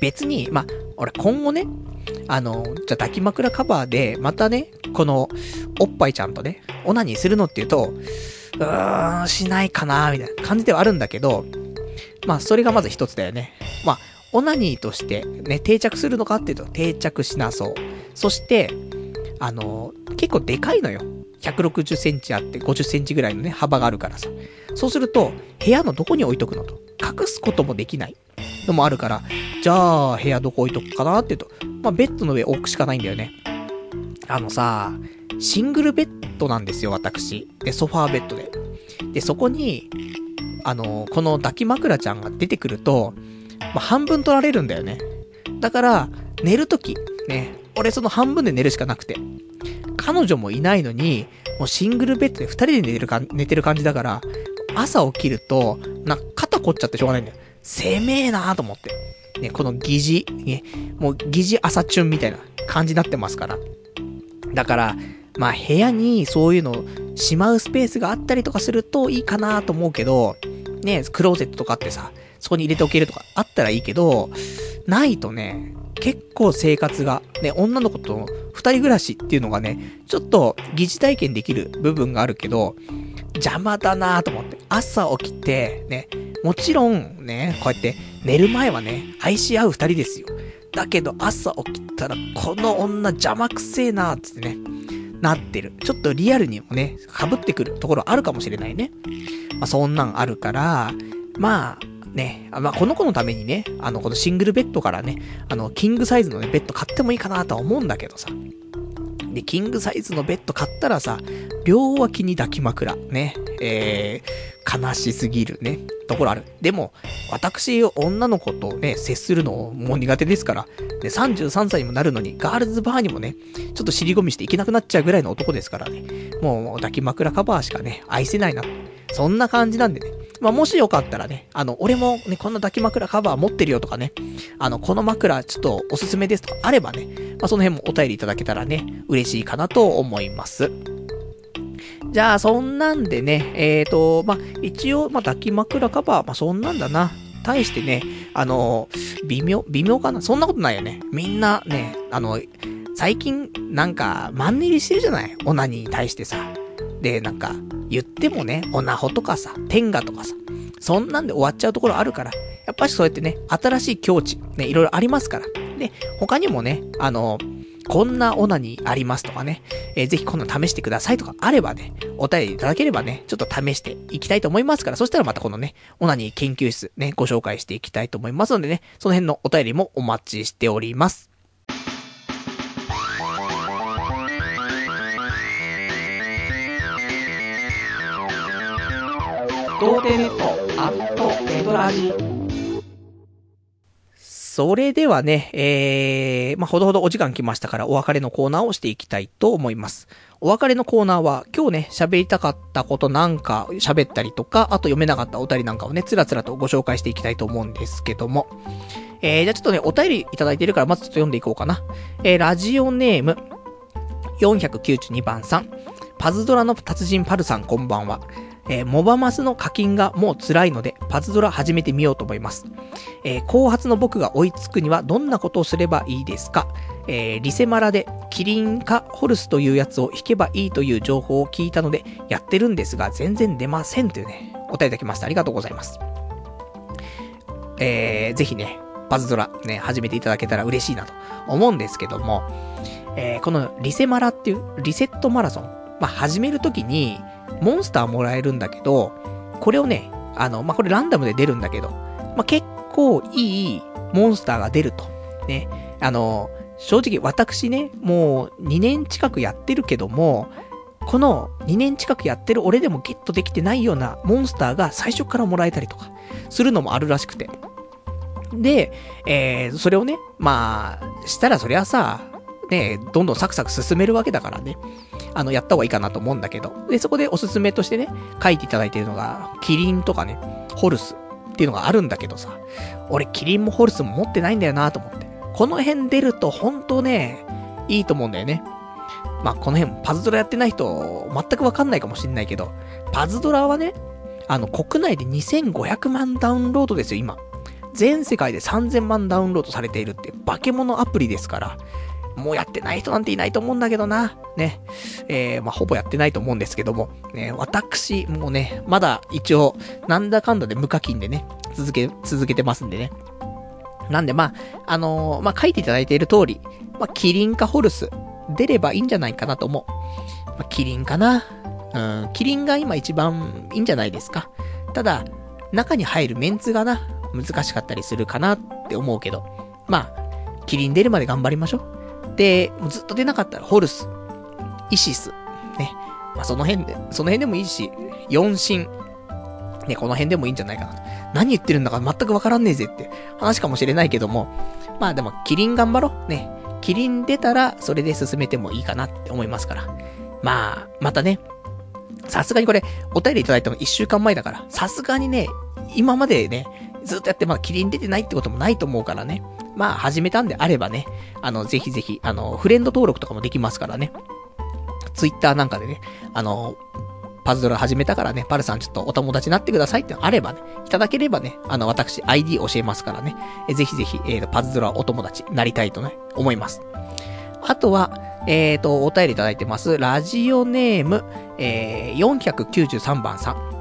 別に、まあ、俺今後ね、あの、じゃ抱き枕カバーで、またね、この、おっぱいちゃんとね、オナニーするのっていうと、うーん、しないかなみたいな感じではあるんだけど、まあ、それがまず一つだよね。まあ、オナニーとしてね、定着するのかっていうと、定着しなそう。そして、あの、結構でかいのよ。160センチあって50センチぐらいのね、幅があるからさ。そうすると、部屋のどこに置いとくのと。隠すこともできないのもあるから、じゃあ、部屋どこ置いとくかなっていうと、まあ、ベッドの上置くしかないんだよね。あのさ、シングルベッドなんですよ、私。で、ソファーベッドで。で、そこに、あの、この抱き枕ちゃんが出てくると、まあ、半分取られるんだよね。だから、寝るとき、ね、俺その半分で寝るしかなくて。彼女もいないのに、もうシングルベッドで二人で寝てるか、寝てる感じだから、朝起きると、なんか、肩凝っちゃってしょうがないんだよ。せめえなーと思って。ね、この疑似、ね、もう疑似朝チュンみたいな感じになってますから。だから、まあ部屋にそういうのしまうスペースがあったりとかするといいかなと思うけど、ね、クローゼットとかってさ、そこに入れておけるとかあったらいいけど、ないとね、結構生活が、ね、女の子と二人暮らしっていうのがね、ちょっと疑似体験できる部分があるけど、邪魔だなと思って。朝起きて、ね、もちろんね、こうやって寝る前はね、愛し合う二人ですよ。だけど朝起きたら、この女邪魔くせえなーってね、なってる。ちょっとリアルにもね、被ってくるところあるかもしれないね。まあ、そんなんあるから、まあ、ね、まあ、この子のためにね、あの、このシングルベッドからね、あの、キングサイズのね、ベッド買ってもいいかなとは思うんだけどさ。で、キングサイズのベッド買ったらさ、両脇に抱き枕、ね、えー、悲しすぎるね、ところある。でも、私、女の子とね、接するのも苦手ですから、ね、33歳にもなるのに、ガールズバーにもね、ちょっと尻込みしていけなくなっちゃうぐらいの男ですからね、もう抱き枕カバーしかね、愛せないな。そんな感じなんでね、まあ、もしよかったらね、あの、俺もね、こんな抱き枕カバー持ってるよとかね、あの、この枕ちょっとおすすめですとかあればね、まあ、その辺もお便りいただけたらね、嬉しいかなと思います。じゃあ、そんなんでね、えーと、まあ、一応、まあ、抱き枕カバー、まあ、そんなんだな。対してね、あの、微妙、微妙かなそんなことないよね。みんなね、あの、最近、なんか、マンネリしてるじゃない？オナニーに対してさ。で、なんか、言ってもね、オナホとかさ、天下とかさ、そんなんで終わっちゃうところあるから、やっぱしそうやってね、新しい境地、ね、いろいろありますから。で、他にもね、あの、こんなオナニーありますとかね、えー、ぜひこんな試してくださいとかあればね、お便りいただければね、ちょっと試していきたいと思いますから、そしたらまたこのね、オナニー研究室ね、ご紹介していきたいと思いますのでね、その辺のお便りもお待ちしております。童貞ネットアットエドラジそれではね、えー、まあ、ほどほどお時間来ましたからお別れのコーナーをしていきたいと思います。お別れのコーナーは今日ね、喋りたかったことなんか喋ったりとか、あと読めなかったお便りなんかをね、つらつらとご紹介していきたいと思うんですけども。えー、じゃあちょっとね、お便りいただいてるからまずちょっと読んでいこうかな。えー、ラジオネーム、492番さん。パズドラの達人パルさんこんばんは。えー、モバマスの課金がもう辛いので、パズドラ始めてみようと思います。えー、後発の僕が追いつくにはどんなことをすればいいですか？えー、リセマラでキリンかホルスというやつを引けばいいという情報を聞いたので、やってるんですが、全然出ませんというね、お便りいただきました。ありがとうございます。えー、ぜひね、パズドラね、始めていただけたら嬉しいなと思うんですけども、えー、このリセマラっていう、リセットマラソン、まあ、始めるときに、モンスターもらえるんだけど、これをね、あの、まあ、これランダムで出るんだけど、まあ、結構いいモンスターが出ると。ね。あの、正直私ね、もう2年近くやってるけども、この2年近くやってる俺でもゲットできてないようなモンスターが最初からもらえたりとか、するのもあるらしくて。で、えー、それをね、まあ、したらそりゃさ、ね、どんどんサクサク進めるわけだからね。あの、やった方がいいかなと思うんだけど。で、そこでおすすめとしてね、書いていただいているのが、キリンとかね、ホルスっていうのがあるんだけどさ、俺キリンもホルスも持ってないんだよなと思って。この辺出ると本当ね、いいと思うんだよね。まあ、この辺、パズドラやってない人、全くわかんないかもしんないけど、パズドラはね、あの、国内で2500万ダウンロードですよ、今。全世界で3000万ダウンロードされているって化け物アプリですから、もうやってない人なんていないと思うんだけどな。ね。えー、まあ、ほぼやってないと思うんですけども、ね、私、もうね、まだ一応、なんだかんだで無課金でね、続け、続けてますんでね。なんで、まあ、あのー、まあ、書いていただいている通り、まあ、キリンかホルス、出ればいいんじゃないかなと思う。まあ、キリンかな。うん、キリンが今一番いいんじゃないですか。ただ、中に入るメンツがな、難しかったりするかなって思うけど、まあ、キリン出るまで頑張りましょう。で、ずっと出なかったらホルス、イシス、ね。まあ、その辺で、その辺でもいいし、四神、ね、この辺でもいいんじゃないかな。何言ってるんだか全くわからんねえぜって話かもしれないけども、まあでも、キリン頑張ろう。ね。キリン出たら、それで進めてもいいかなって思いますから。まあ、またね、さすがにこれ、お便りいただいたの1週間前だから、さすがにね、今までね、ずっとやってまだキリン出てないってこともないと思うからね。まあ、始めたんであればね、あの、ぜひぜひ、あの、フレンド登録とかもできますからね。ツイッターなんかでね、あの、パズドラ始めたからね、パルさんちょっとお友達になってくださいってあればね、いただければね、あの、私、ID 教えますからね、えぜひぜひ、えー、パズドラお友達なりたいとね、思います。あとは、えっ、ー、と、お便りいただいてます。ラジオネーム、えー、493番さん。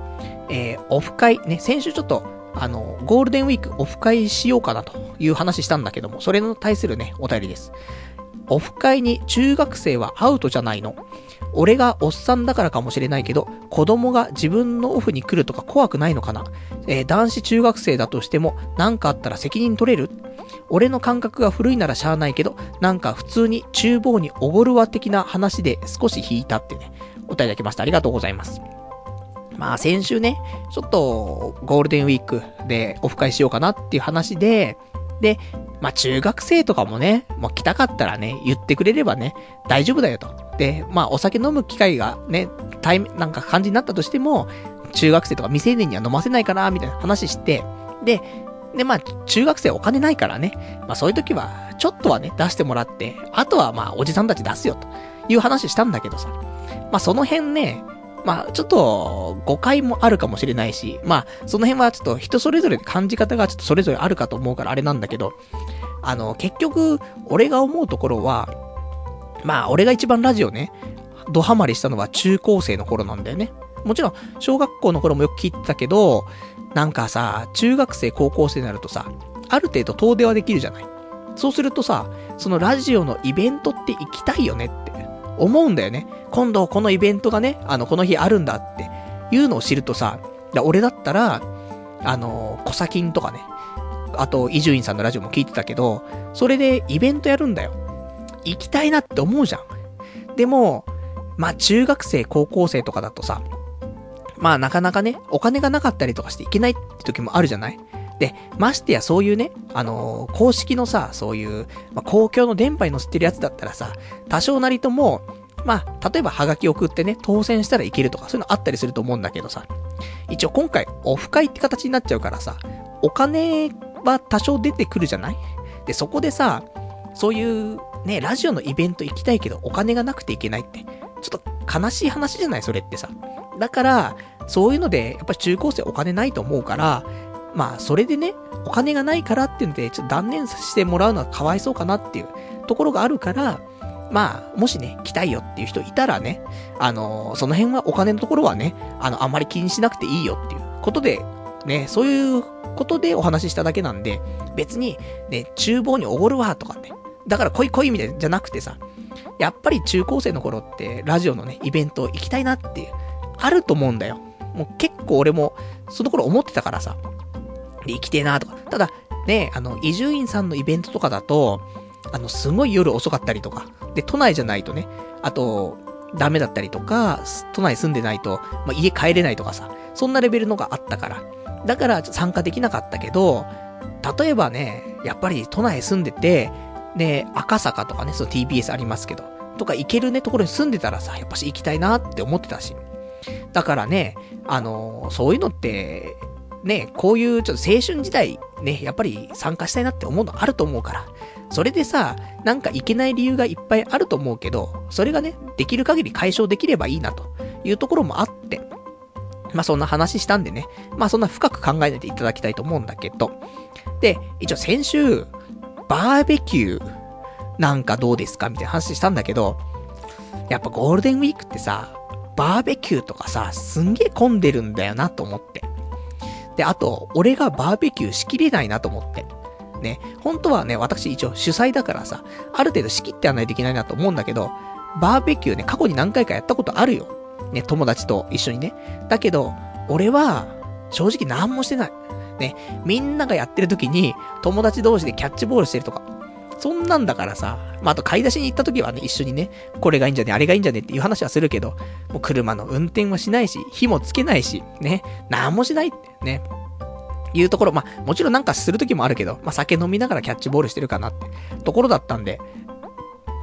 えー、オフ会、ね、先週ちょっと、あの、ゴールデンウィークオフ会しようかなという話したんだけども、それに対するね、お便りです。オフ会に中学生はアウトじゃないの。俺がおっさんだからかもしれないけど、子供が自分のオフに来るとか怖くないのかなえー、男子中学生だとしても、何かあったら責任取れる？俺の感覚が古いならしゃあないけど、なんか普通に厨房におごるわ的な話で少し引いたってね、お便りいただきました。ありがとうございます。まあ先週ね、ちょっとゴールデンウィークでオフ会しようかなっていう話で、で、まあ中学生とかもね、もう来たかったらね、言ってくれればね、大丈夫だよと。で、まあお酒飲む機会がね、タイム、なんか感じになったとしても、中学生とか未成年には飲ませないかな、みたいな話して、で、で、まあ、中学生お金ないからね。まあ、そういう時は、ちょっとはね、出してもらって、あとはまあ、おじさんたち出すよ、という話したんだけどさ。まあ、その辺ね、まあ、ちょっと、誤解もあるかもしれないし、まあ、その辺はちょっと人それぞれ感じ方がちょっとそれぞれあるかと思うからあれなんだけど、あの、結局、俺が思うところは、まあ、俺が一番ラジオね、ドハマりしたのは中高生の頃なんだよね。もちろん、小学校の頃もよく聞いてたけど、なんかさ、中学生、高校生になるとさ、ある程度遠出はできるじゃない。そうするとさ、そのラジオのイベントって行きたいよねって思うんだよね。今度このイベントがね、あの、この日あるんだっていうのを知るとさ、俺だったら、あの、コサキンとかね、あと、伊集院さんのラジオも聞いてたけど、それでイベントやるんだよ。行きたいなって思うじゃん。でも、まあ、中学生、高校生とかだとさ、まあなかなかね、お金がなかったりとかしていけないって時もあるじゃない？で、ましてやそういうね、あのー、公式のさ、そういう、まあ、公共の電波に乗せてるやつだったらさ、多少なりとも、まあ、例えばハガキ送ってね、当選したらいけるとか、そういうのあったりすると思うんだけどさ、一応今回、オフ会って形になっちゃうからさ、お金は多少出てくるじゃない？で、そこでさ、そういう、ね、ラジオのイベント行きたいけど、お金がなくていけないって、ちょっと悲しい話じゃない？それってさ。だから、そういうので、やっぱり中高生お金ないと思うから、まあ、それでね、お金がないからっていうので、ちょっと断念してもらうのはかわいそうかなっていうところがあるから、まあ、もしね、来たいよっていう人いたらね、あのー、その辺はお金のところはね、あの、あんまり気にしなくていいよっていうことで、ね、そういうことでお話ししただけなんで、別に、ね、厨房におごるわとかね、だから来い来いみたいじゃなくてさ、やっぱり中高生の頃ってラジオのね、イベント行きたいなっていう、あると思うんだよ。もう結構俺も、その頃思ってたからさ。で、生きてえなとか。ただ、ね、あの、伊集院さんのイベントとかだと、あの、すごい夜遅かったりとか。で、都内じゃないとね、あと、ダメだったりとか、都内住んでないと、まあ、家帰れないとかさ、そんなレベルのがあったから。だから参加できなかったけど、例えばね、やっぱり都内住んでて、ね、赤坂とかね、その TBS ありますけど、とか行けるね、ところに住んでたらさ、やっぱし行きたいなって思ってたし。だからね、あのー、そういうのって、ね、こういうちょっと青春時代、ね、やっぱり参加したいなって思うのあると思うから。それでさ、なんかいけない理由がいっぱいあると思うけど、それがね、できる限り解消できればいいなというところもあって。まあそんな話したんでね、まあそんな深く考えないでいただきたいと思うんだけど。で、一応先週、バーベキューなんかどうですかみたいな話したんだけど、やっぱゴールデンウィークってさ、バーベキューとかさ、すんげえ混んでるんだよなと思って。で、あと、俺がバーベキューしきれないなと思って。ね、本当はね、私一応主催だからさ、ある程度仕切ってやらないといけないなと思うんだけど、バーベキューね、過去に何回かやったことあるよ。ね、友達と一緒にね。だけど、俺は、正直何もしてない。ね、みんながやってる時に、友達同士でキャッチボールしてるとか、そんなんだからさ、まあ、あと買い出しに行った時はね、一緒にね、これがいいんじゃね、あれがいいんじゃねっていう話はするけど、もう車の運転はしないし、火もつけないし、ね、なんもしないってね。いうところ、まあ、もちろんなんかする時もあるけど、まあ、酒飲みながらキャッチボールしてるかなってところだったんで、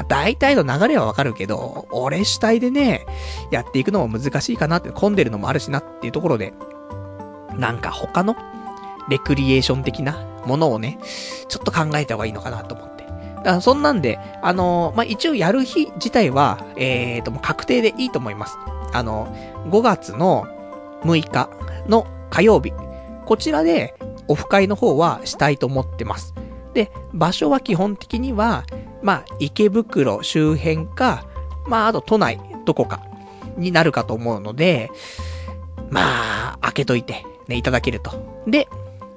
大体の流れはわかるけど、俺主体でね、やっていくのも難しいかなって、混んでるのもあるしなっていうところで、なんか他の、レクリエーション的なものをね、ちょっと考えた方がいいのかなと思って。だそんなんで、あのー、まあ、一応やる日自体は、えーと、もう確定でいいと思います。あの、5月の6日の火曜日。こちらで、オフ会の方はしたいと思ってます。で、場所は基本的には、まあ、池袋周辺か、まあ、あと都内、どこか、になるかと思うので、まあ、開けといて、ね、いただけると。で、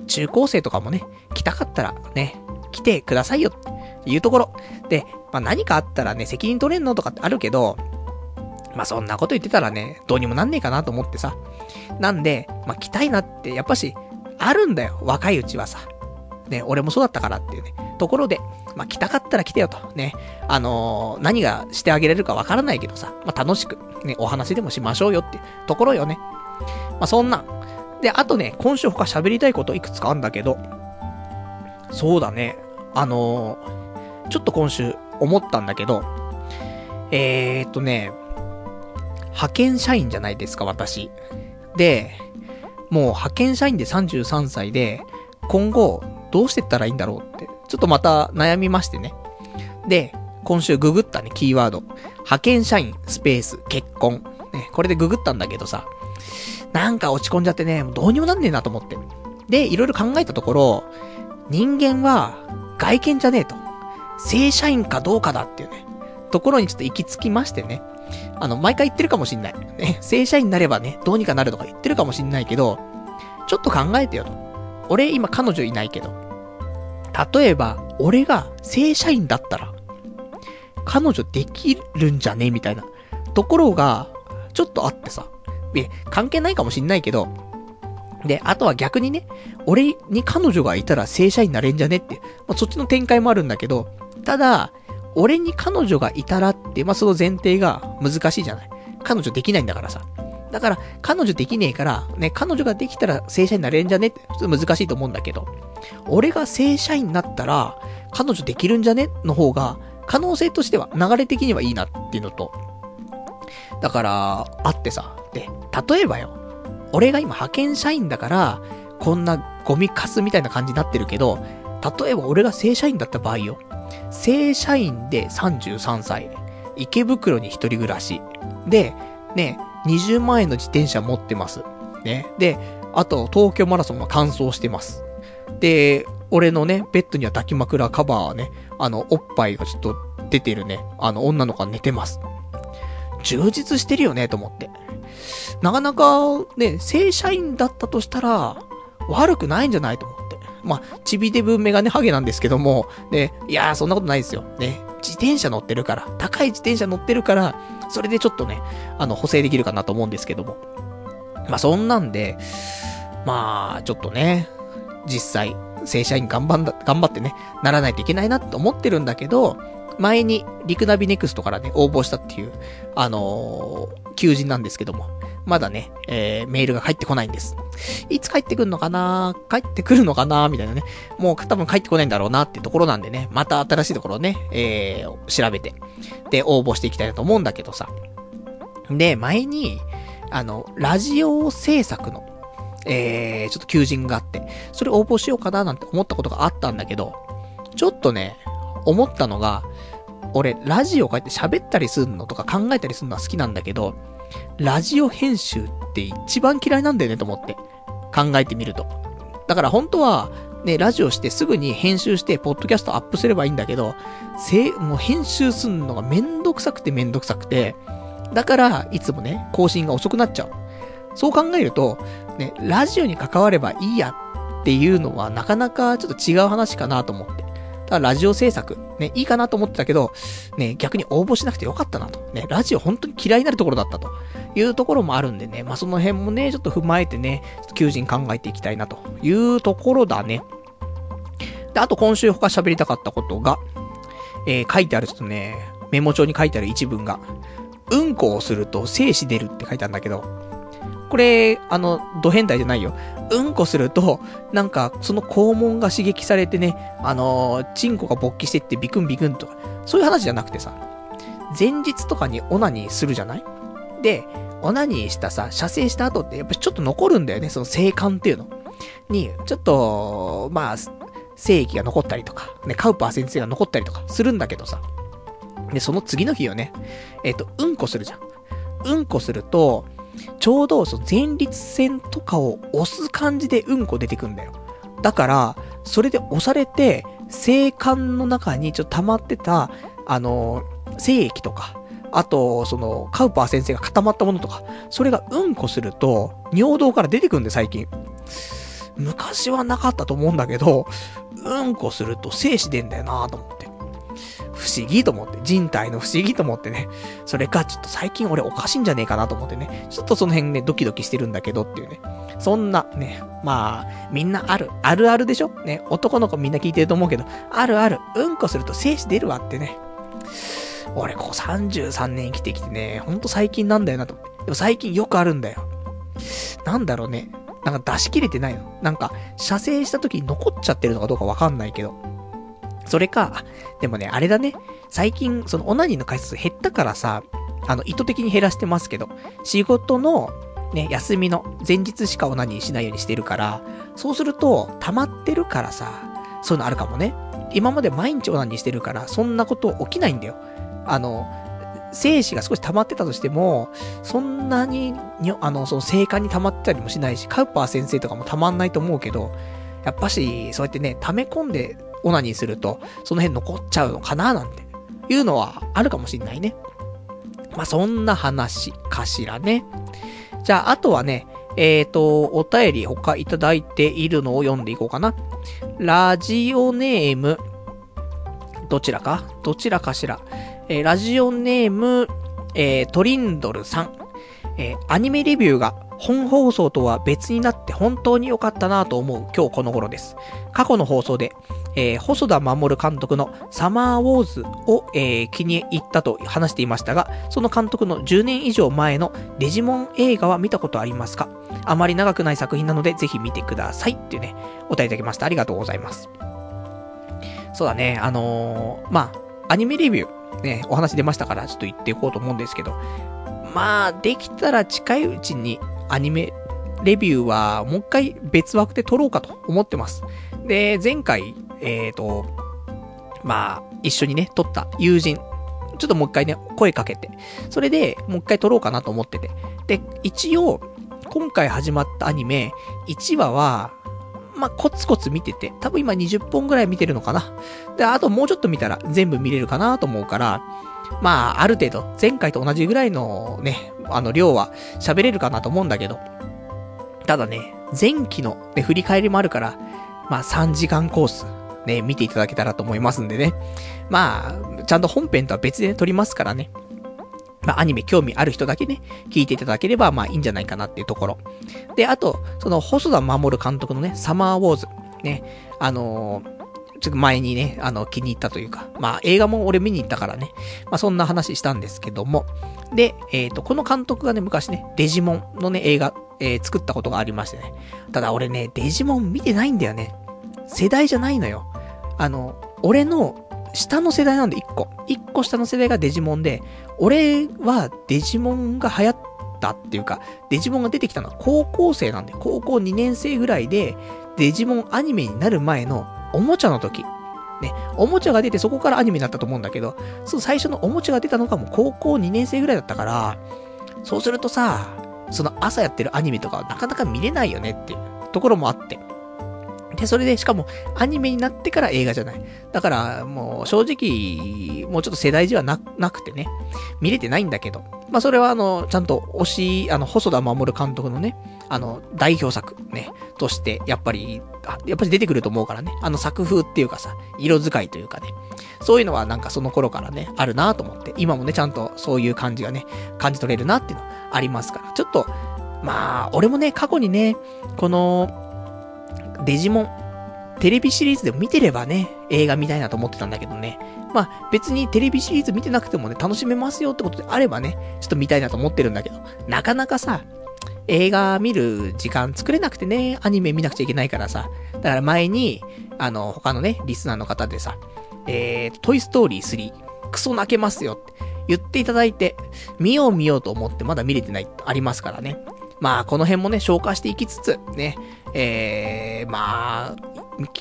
中高生とかもね、来たかったらね、来てくださいよっていうところ。で、まあ何かあったらね、責任取れんのとかってあるけど、まあそんなこと言ってたらね、どうにもなんねえかなと思ってさ。なんで、まあ来たいなって、やっぱし、あるんだよ、若いうちはさ。ね、俺もそうだったからっていうね、ところで、まあ来たかったら来てよと。ね、あのー、何がしてあげれるかわからないけどさ、まあ楽しく、ね、お話でもしましょうよってところよね。まあそんな、で、あとね、今週他喋りたいこといくつかあんだけど、そうだね、あのー、ちょっと今週思ったんだけど、えーっとね、派遣社員じゃないですか、私。で、もう派遣社員で33歳で、今後どうしてったらいいんだろうって、ちょっとまた悩みましてね。で、今週ググったね、キーワード。派遣社員、スペース、結婚。ね、これでググったんだけどさ、なんか落ち込んじゃってね、どうにもなんねえなと思って。で、いろいろ考えたところ、人間は外見じゃねえと。正社員かどうかだっていうね、ところにちょっと行き着きましてね。あの、毎回言ってるかもしんない。ね、正社員になればね、どうにかなるとか言ってるかもしんないけど、ちょっと考えてよと。俺今彼女いないけど。例えば、俺が正社員だったら、彼女できるんじゃねみたいなところが、ちょっとあってさ。え、関係ないかもしんないけど、で、あとは逆にね、俺に彼女がいたら正社員になれんじゃねって、まあ、そっちの展開もあるんだけど、ただ、俺に彼女がいたらって、まあ、その前提が難しいじゃない。彼女できないんだからさ。だから、彼女できねえから、ね、彼女ができたら正社員になれんじゃね？って、ちょっと難しいと思うんだけど、俺が正社員になったら、彼女できるんじゃね？の方が、可能性としては、流れ的にはいいなっていうのと、だから、あってさ、で、例えばよ、俺が今派遣社員だから、こんなゴミカスみたいな感じになってるけど、例えば俺が正社員だった場合よ。正社員で33歳。池袋に一人暮らし。で、ね、20万円の自転車持ってます。ね。で、あと、東京マラソンは完走してます。で、俺のね、ベッドには抱き枕カバーね、あの、おっぱいがちょっと出てるね、あの、女の子が寝てます。充実してるよね、と思って。なかなか、ね、正社員だったとしたら、悪くないんじゃないと。まあ、ちびで文明がね、ハゲなんですけども、ね、いやー、そんなことないですよ。ね、自転車乗ってるから、高い自転車乗ってるから、それでちょっとね、あの、補正できるかなと思うんですけども。まあ、そんなんで、まあ、ちょっとね、実際、正社員頑張んだ、頑張ってね、ならないといけないなって思ってるんだけど、前に、リクナビネクストからね、応募したっていう、あのー、求人なんですけども、まだね、えー、メールが返ってこないんです。いつ帰ってくるのかな？帰ってくるのかな？みたいなね。もう多分帰ってこないんだろうなってところなんでね、また新しいところをね、えー、調べて、で、応募していきたいなと思うんだけどさ。で、前に、あの、ラジオ制作の、えー、ちょっと求人があって、それ応募しようかななんて思ったことがあったんだけど、ちょっとね、思ったのが、俺、ラジオこうやって喋ったりするのとか考えたりするのは好きなんだけど、ラジオ編集って一番嫌いなんだよねと思って。考えてみると。だから本当は、ね、ラジオしてすぐに編集して、ポッドキャストアップすればいいんだけど、せ、もう編集すんのがめんどくさくてめんどくさくて、だから、いつもね、更新が遅くなっちゃう。そう考えると、ね、ラジオに関わればいいやっていうのはなかなかちょっと違う話かなと思って。だラジオ制作、ね、いいかなと思ってたけど、ね、逆に応募しなくてよかったなと。ね、ラジオ本当に嫌いになるところだったというところもあるんでね、まあ、その辺もね、ちょっと踏まえてね、求人考えていきたいなというところだね。で、あと今週他喋りたかったことが、えー、書いてあるちょっとね、メモ帳に書いてある一文が、うんこをすると精子出るって書いてあるんだけど、これ、あの、ド変態じゃないよ。うんこすると、なんか、その肛門が刺激されてね、あのー、チンコが勃起してってビクンビクンとか、そういう話じゃなくてさ、前日とかにオナニーするじゃない？で、オナニーしたさ、射精した後ってやっぱちょっと残るんだよね、その性感っていうの。に、ちょっと、まあ、精液が残ったりとか、ね、カウパー先生が残ったりとかするんだけどさ。で、その次の日よね、えっ、ー、と、うんこするじゃん。うんこすると、ちょうどその前立腺とかを押す感じでうんこ出てくんだよ。だから、それで押されて、性管の中にちょっと溜まってた、あの、精液とか、あと、その、カウパー先生が固まったものとか、それがうんこすると、尿道から出てくんで、最近。昔はなかったと思うんだけど、うんこすると精子出んだよなと思って。不思議と思って、人体の不思議と思ってね。それか、ちょっと最近俺おかしいんじゃねえかなと思ってね。ちょっとその辺ね、ドキドキしてるんだけどっていうね。そんな、ね、まあ、みんなある、あるあるでしょ？ね、男の子みんな聞いてると思うけど、あるある、うんこすると精子出るわってね。俺、ここ33年生きてきてね、ほんと最近なんだよなと思って。でも最近よくあるんだよ。なんだろうね。なんか出し切れてないの。なんか、射精した時に残っちゃってるのかどうかわかんないけど。それか、でもね、あれだね。最近、そのオナニーの回数減ったからさ、あの、意図的に減らしてますけど、仕事の、ね、休みの前日しかオナニーしないようにしてるから、そうすると、溜まってるからさ、そういうのあるかもね。今まで毎日オナニーしてるから、そんなこと起きないんだよ。あの、精子が少し溜まってたとしても、そんなに、あの、その性感に溜まってたりもしないし、カウパー先生とかも溜まんないと思うけど、やっぱし、そうやってね、溜め込んでオナニーすると、その辺残っちゃうのかななんて、いうのはあるかもしんないね。まあ、そんな話かしらね。じゃあ、あとはね、えっ、ー、と、お便り他いただいているのを読んでいこうかな。ラジオネーム、どちらか？どちらかしら？えー、ラジオネーム、えー、トリンドルさん。えー、アニメレビューが本放送とは別になって本当に良かったなと思う今日この頃です。過去の放送で、えー、細田守監督のサマーウォーズを、えー、気に入ったと話していましたが、その監督の10年以上前のデジモン映画は見たことありますか？あまり長くない作品なのでぜひ見てくださいっていうね、お答えいただきました。ありがとうございます。そうだね、あのー、まあ、アニメレビュー、ね、お話出ましたからちょっと言っていこうと思うんですけど、まあ、できたら近いうちにアニメレビューはもう一回別枠で撮ろうかと思ってます。で、前回、えっ、ー、と、まあ、一緒にね、撮った友人、ちょっともう一回ね、声かけて、それでもう一回撮ろうかなと思ってて。で、一応、今回始まったアニメ、1話は、まあ、コツコツ見てて、多分今20本ぐらい見てるのかな。で、あともうちょっと見たら全部見れるかなと思うから、まあ、ある程度、前回と同じぐらいのね、あの量は喋れるかなと思うんだけど、ただね、前期の、ね、振り返りもあるから、まあ3時間コース、ね、見ていただけたらと思いますんでね。まあ、ちゃんと本編とは別で、ね、撮りますからね。まあ、アニメ興味ある人だけね、聞いていただければ、まあいいんじゃないかなっていうところ。で、あと、その、細田守監督のね、サマーウォーズ。ね、あのー、ちょっと前にね、あの、気に入ったというか、まあ映画も俺見に行ったからね、まあそんな話したんですけども、で、えっ、ー、と、この監督がね、昔ね、デジモンのね、映画、えー、作ったことがありましてね。ただ俺ね、デジモン見てないんだよね。世代じゃないのよ。あの、俺の下の世代なんで1個。1個下の世代がデジモンで、俺はデジモンが流行ったっていうか、デジモンが出てきたのは高校生なんで、高校2年生ぐらいで、デジモンアニメになる前のおもちゃの時。ね、おもちゃが出てそこからアニメになったと思うんだけど、その最初のおもちゃが出たのがもう高校2年生ぐらいだったから、そうするとさ、その朝やってるアニメとかはなかなか見れないよねっていうところもあって。で、それで、しかも、アニメになってから映画じゃない。だから、もう、正直、もうちょっと世代じゃな、なくてね、見れてないんだけど。まあ、それは、あの、ちゃんと、推し、あの、細田守監督のね、あの、代表作、ね、として、やっぱり、やっぱり出てくると思うからね。あの作風っていうかさ、色使いというかね。そういうのはなんかその頃からね、あるなと思って、今もね、ちゃんとそういう感じがね、感じ取れるなっていうのありますから。ちょっと、まあ、俺もね、過去にね、この、デジモン、テレビシリーズでも見てればね、映画見たいなと思ってたんだけどね、まあ別にテレビシリーズ見てなくてもね、楽しめますよってことであればね、ちょっと見たいなと思ってるんだけど、なかなかさ、映画見る時間作れなくてね、アニメ見なくちゃいけないからさ、だから前に、あの、他のね、リスナーの方でさ、えー、トイストーリー3、クソ泣けますよって言っていただいて、見よう見ようと思ってまだ見れてないありますからね。まあ、この辺もね、消化していきつつ、ね、えー、まあ、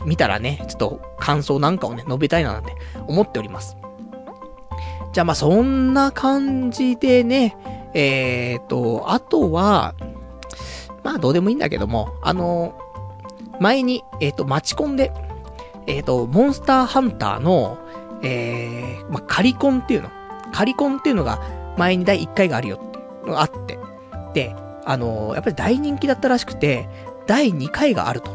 見たらね、ちょっと感想なんかをね、述べたいななんて思っております。じゃあまあそんな感じでね、えーと、あとは、まあどうでもいいんだけども、あの、前に、えっ、ー、と、マチコンで、えっ、と、モンスターハンターの、えー、まあ、カリコンっていうの。カリコンっていうのが前に第1回があるよっていうのがあって。で、あのやっぱり大人気だったらしくて、第2回があると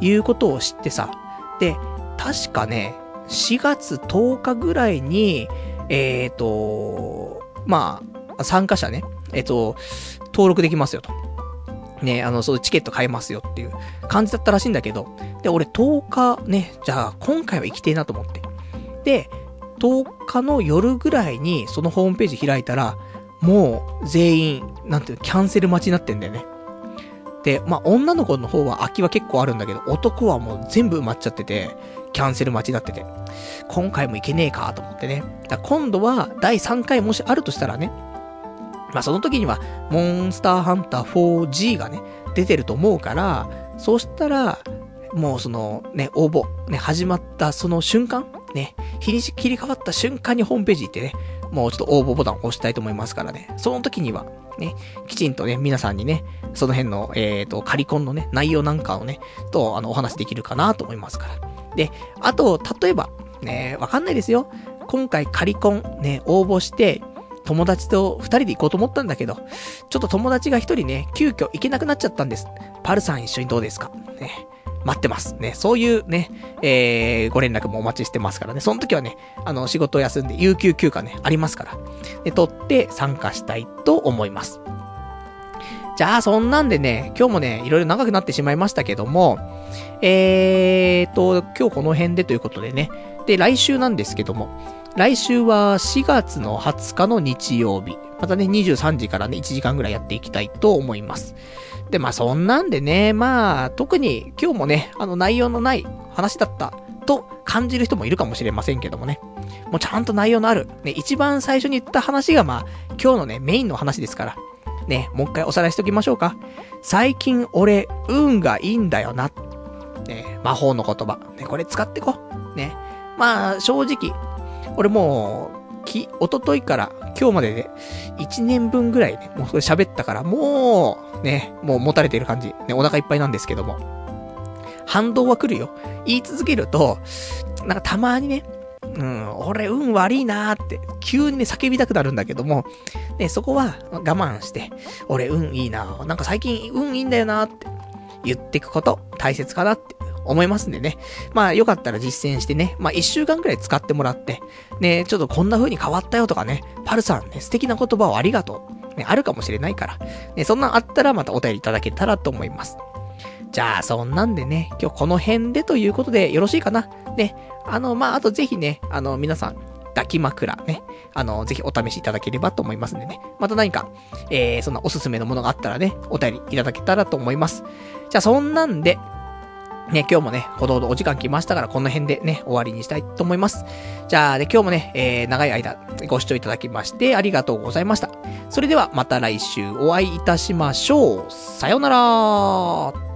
いうことを知ってさ。で、確かね、4月10日ぐらいに、えっ、ー、と、まあ、参加者ね、えっ、ー、と、登録できますよと。ね、あの、そうチケット買えますよっていう感じだったらしいんだけど、で、俺10日ね、じゃあ今回は行きてえなと思って。で、10日の夜ぐらいにそのホームページ開いたら、もう全員、なんていうの、キャンセル待ちになってんだよね。で、まあ、女の子の方は空きは結構あるんだけど、男はもう全部埋まっちゃってて、キャンセル待ちになってて、今回も行けねえかと思ってね。だ今度は第3回もしあるとしたらね、まあ、その時には、モンスターハンター 4G がね、出てると思うから、そうしたら、もうそのね、応募、ね、始まったその瞬間、ね、日にち切り替わった瞬間にホームページ行ってね、もうちょっと応募ボタンを押したいと思いますからね。その時には、ね、きちんとね、皆さんにね、その辺の、えっ、ー、と、カリコンのね、内容なんかをね、と、あの、お話できるかなと思いますから。で、あと、例えば、ね、わかんないですよ。今回カリコン、ね、応募して、友達と二人で行こうと思ったんだけど、ちょっと友達が一人ね、急遽行けなくなっちゃったんです。パルさん一緒にどうですか？ね。待ってます。ね、そういうね、えー、ご連絡もお待ちしてますからね。その時はね、あの、仕事を休んで、有給休暇ね、ありますから。で、取って参加したいと思います。じゃあ、そんなんでね、今日もね、いろいろ長くなってしまいましたけども、えーと、今日この辺でということでね。で、来週なんですけども、来週は4月の20日の日曜日。またね、23時からね、1時間ぐらいやっていきたいと思います。で、まあそんなんでね、まあ、特に今日もね、あの内容のない話だったと感じる人もいるかもしれませんけどもね。もうちゃんと内容のある。ね、一番最初に言った話がまあ、今日のね、メインの話ですから。ね、もう一回おさらいしときましょうか。最近俺、運がいいんだよな。ね、魔法の言葉。ね、これ使ってこう。ね。まあ、正直、俺もう、き、おとといから今日までで、1年分ぐらいね、もうそれ喋ったから、もう、ね、もう持たれてる感じ。ね、お腹いっぱいなんですけども。反動は来るよ。言い続けると、なんかたまにね、うん、俺運悪いなーって、急にね、叫びたくなるんだけども、ね、そこは我慢して、俺運いいなーなんか最近運いいんだよなーって言ってくこと大切かなって思いますんでね。まあよかったら実践してね、まあ一週間くらい使ってもらって、ね、ちょっとこんな風に変わったよとかね、パルさんね、素敵な言葉をありがとう。ね、あるかもしれないから。ね、そんなんあったらまたお便りいただけたらと思います。じゃあ、そんなんでね、今日この辺でということでよろしいかな。ね、あの、まあ、あとぜひね、あの、皆さん、抱き枕ね、あの、ぜひお試しいただければと思いますんでね。また何か、えー、そんなおすすめのものがあったらね、お便りいただけたらと思います。じゃあ、そんなんで、ね、今日もね、ほどほどお時間来ましたから、この辺でね、終わりにしたいと思います。じゃあ、で、今日もね、えー、長い間、ご視聴いただきまして、ありがとうございました。それでは、また来週お会いいたしましょう。さようなら